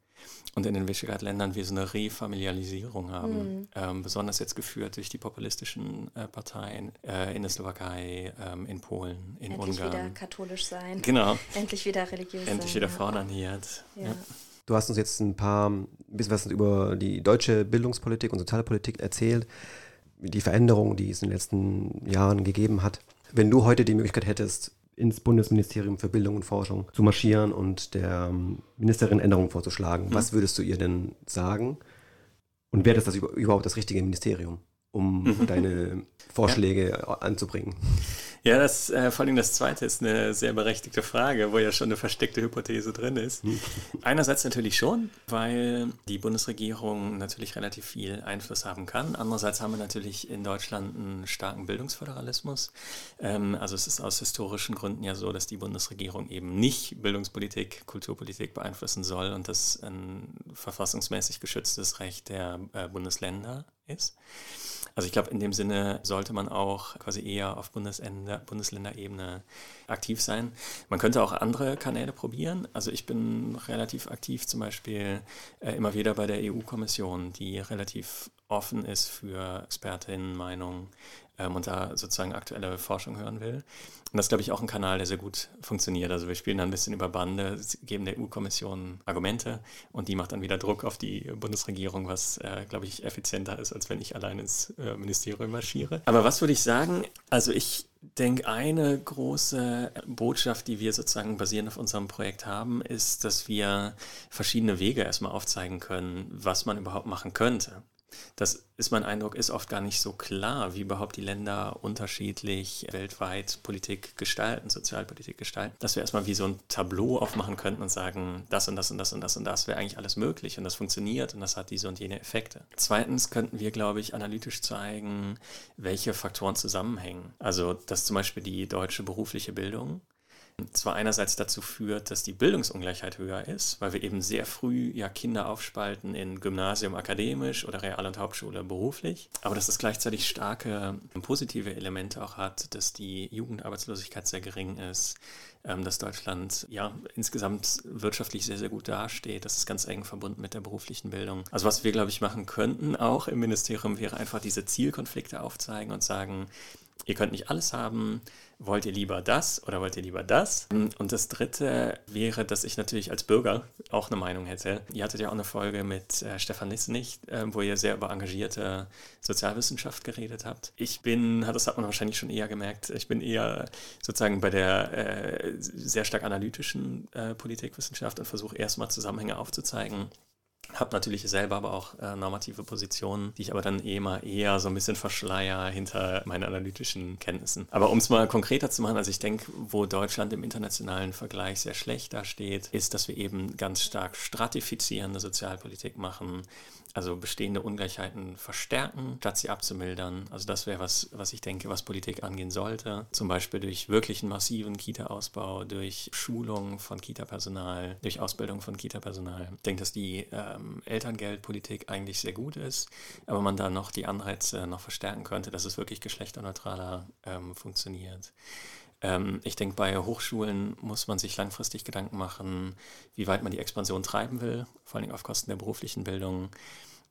und in den Visegrad-Ländern wir so eine Refamilialisierung haben, mhm. ähm, besonders jetzt geführt durch die populistischen äh, Parteien äh, in der Slowakei, ähm, in Polen, in Endlich Ungarn. Endlich wieder katholisch sein. Genau. Endlich wieder religiös Endlich sein. wieder ja. frauenaniert. Ja. Ja. Du hast uns jetzt ein paar, ein bisschen was über die deutsche Bildungspolitik und Sozialpolitik erzählt, die Veränderungen, die es in den letzten Jahren gegeben hat. Wenn du heute die Möglichkeit hättest, ins Bundesministerium für Bildung und Forschung zu marschieren und der ähm, Ministerin Änderungen vorzuschlagen, mhm. was würdest du ihr denn sagen? Und wäre das, das überhaupt das richtige Ministerium, um mhm. deine (laughs) Vorschläge ja. anzubringen? Ja, das, äh, vor allem das zweite ist eine sehr berechtigte Frage, wo ja schon eine versteckte Hypothese drin ist. Hm. Einerseits natürlich schon, weil die Bundesregierung natürlich relativ viel Einfluss haben kann. Andererseits haben wir natürlich in Deutschland einen starken Bildungsföderalismus. Ähm, also es ist aus historischen Gründen ja so, dass die Bundesregierung eben nicht Bildungspolitik, Kulturpolitik beeinflussen soll und das ein verfassungsmäßig geschütztes Recht der äh, Bundesländer ist. Also ich glaube, in dem Sinne sollte man auch quasi eher auf Bundesländer, Bundesländerebene aktiv sein. Man könnte auch andere Kanäle probieren. Also ich bin relativ aktiv zum Beispiel äh, immer wieder bei der EU-Kommission, die relativ offen ist für Expertinnenmeinungen ähm, und da sozusagen aktuelle Forschung hören will. Und das ist, glaube ich, auch ein Kanal, der sehr gut funktioniert. Also wir spielen dann ein bisschen über Bande, geben der EU-Kommission Argumente und die macht dann wieder Druck auf die Bundesregierung, was, äh, glaube ich, effizienter ist, als wenn ich allein ins äh, Ministerium marschiere. Aber was würde ich sagen? Also ich denke, eine große Botschaft, die wir sozusagen basierend auf unserem Projekt haben, ist, dass wir verschiedene Wege erstmal aufzeigen können, was man überhaupt machen könnte. Das ist mein Eindruck, ist oft gar nicht so klar, wie überhaupt die Länder unterschiedlich weltweit Politik gestalten, Sozialpolitik gestalten, dass wir erstmal wie so ein Tableau aufmachen könnten und sagen, das und das und das und das und das wäre eigentlich alles möglich und das funktioniert und das hat diese und jene Effekte. Zweitens könnten wir, glaube ich, analytisch zeigen, welche Faktoren zusammenhängen. Also, dass zum Beispiel die deutsche berufliche Bildung zwar einerseits dazu führt, dass die Bildungsungleichheit höher ist, weil wir eben sehr früh ja Kinder aufspalten in Gymnasium akademisch oder Real- und Hauptschule beruflich, aber dass es gleichzeitig starke positive Elemente auch hat, dass die Jugendarbeitslosigkeit sehr gering ist, ähm, dass Deutschland ja insgesamt wirtschaftlich sehr, sehr gut dasteht. Das ist ganz eng verbunden mit der beruflichen Bildung. Also was wir, glaube ich, machen könnten auch im Ministerium wäre einfach diese Zielkonflikte aufzeigen und sagen, ihr könnt nicht alles haben, wollt ihr lieber das oder wollt ihr lieber das? Und das Dritte wäre, dass ich natürlich als Bürger auch eine Meinung hätte. Ihr hattet ja auch eine Folge mit äh, Stefan Lissenich, äh, wo ihr sehr über engagierte Sozialwissenschaft geredet habt. Ich bin, das hat man wahrscheinlich schon eher gemerkt, ich bin eher sozusagen bei der äh, sehr stark analytischen äh, Politikwissenschaft und versuche erstmal Zusammenhänge aufzuzeigen habe natürlich selber aber auch äh, normative Positionen, die ich aber dann eh mal eher so ein bisschen verschleier hinter meinen analytischen Kenntnissen. Aber um es mal konkreter zu machen, also ich denke, wo Deutschland im internationalen Vergleich sehr schlecht dasteht, ist, dass wir eben ganz stark stratifizierende Sozialpolitik machen, also bestehende Ungleichheiten verstärken, statt sie abzumildern. Also das wäre was, was ich denke, was Politik angehen sollte. Zum Beispiel durch wirklich einen massiven Kita-Ausbau, durch Schulung von Kita-Personal, durch Ausbildung von Kita-Personal. Ich denke, dass die ähm, Elterngeldpolitik eigentlich sehr gut ist, aber man da noch die Anreize noch verstärken könnte, dass es wirklich geschlechterneutraler ähm, funktioniert. Ähm, ich denke, bei Hochschulen muss man sich langfristig Gedanken machen, wie weit man die Expansion treiben will, vor allem auf Kosten der beruflichen Bildung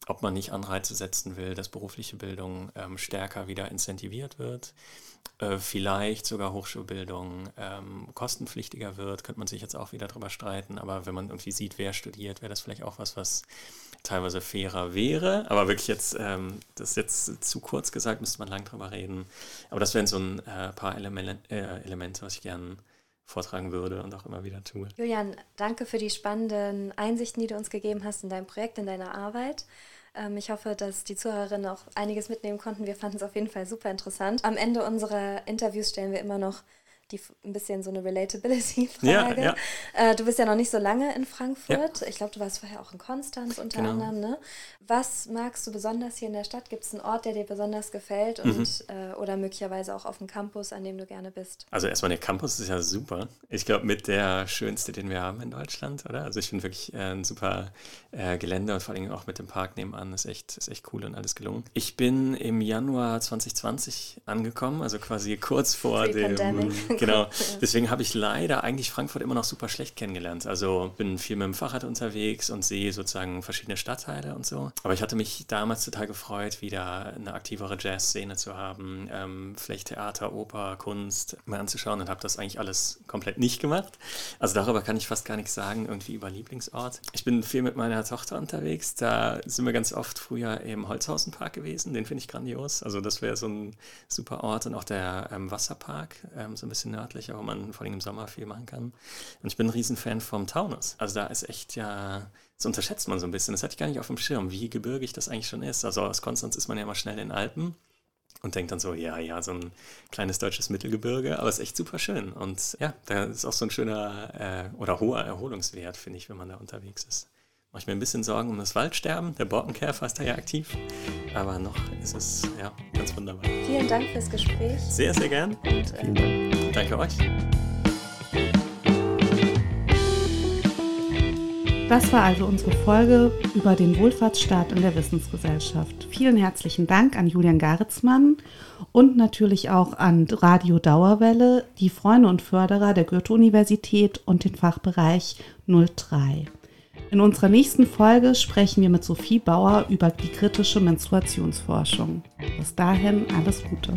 ob man nicht Anreize setzen will, dass berufliche Bildung ähm, stärker wieder incentiviert wird, äh, vielleicht sogar Hochschulbildung ähm, kostenpflichtiger wird, könnte man sich jetzt auch wieder darüber streiten, aber wenn man irgendwie sieht, wer studiert, wäre das vielleicht auch was, was teilweise fairer wäre, aber wirklich jetzt, ähm, das ist jetzt zu kurz gesagt, müsste man lang drüber reden, aber das wären so ein äh, paar Elemente, äh, Elemente, was ich gerne vortragen würde und auch immer wieder tue. Julian, danke für die spannenden Einsichten, die du uns gegeben hast in deinem Projekt, in deiner Arbeit. Ähm, ich hoffe, dass die Zuhörerinnen auch einiges mitnehmen konnten. Wir fanden es auf jeden Fall super interessant. Am Ende unserer Interviews stellen wir immer noch die, ein bisschen so eine Relatability-Frage. Ja, ja. äh, du bist ja noch nicht so lange in Frankfurt. Ja. Ich glaube, du warst vorher auch in Konstanz unter genau. anderem. Ne? Was magst du besonders hier in der Stadt? Gibt es einen Ort, der dir besonders gefällt und, mhm. äh, oder möglicherweise auch auf dem Campus, an dem du gerne bist? Also erstmal der Campus ist ja super. Ich glaube, mit der schönste, den wir haben in Deutschland, oder? Also ich finde wirklich äh, ein super äh, Gelände und vor allem auch mit dem Park nebenan ist echt, ist echt cool und alles gelungen. Ich bin im Januar 2020 angekommen, also quasi kurz vor dem genau. (laughs) Deswegen habe ich leider eigentlich Frankfurt immer noch super schlecht kennengelernt. Also bin viel mit dem Fahrrad unterwegs und sehe sozusagen verschiedene Stadtteile und so. Aber ich hatte mich damals total gefreut, wieder eine aktivere Jazz-Szene zu haben, ähm, vielleicht Theater, Oper, Kunst mal anzuschauen und habe das eigentlich alles komplett nicht gemacht. Also darüber kann ich fast gar nichts sagen, irgendwie über Lieblingsort. Ich bin viel mit meiner Tochter unterwegs. Da sind wir ganz oft früher im Holzhausenpark gewesen. Den finde ich grandios. Also das wäre so ein super Ort und auch der ähm, Wasserpark, ähm, so ein bisschen nördlicher, wo man vor allem im Sommer viel machen kann. Und ich bin ein Riesenfan vom Taunus. Also da ist echt ja, das unterschätzt man so ein bisschen. Das hatte ich gar nicht auf dem Schirm, wie gebirgig das eigentlich schon ist. Also aus Konstanz ist man ja immer schnell in den Alpen und denkt dann so, ja, ja, so ein kleines deutsches Mittelgebirge, aber es ist echt super schön. Und ja, da ist auch so ein schöner äh, oder hoher Erholungswert, finde ich, wenn man da unterwegs ist. Mache ich mir ein bisschen Sorgen um das Waldsterben. Der Borkenkäfer ist da ja aktiv. Aber noch ist es ja ganz wunderbar. Vielen Dank fürs Gespräch. Sehr, sehr gern. Und äh, Vielen Dank. Danke euch. Das war also unsere Folge über den Wohlfahrtsstaat in der Wissensgesellschaft. Vielen herzlichen Dank an Julian Garitzmann und natürlich auch an Radio Dauerwelle, die Freunde und Förderer der Goethe-Universität und den Fachbereich 03. In unserer nächsten Folge sprechen wir mit Sophie Bauer über die kritische Menstruationsforschung. Bis dahin alles Gute.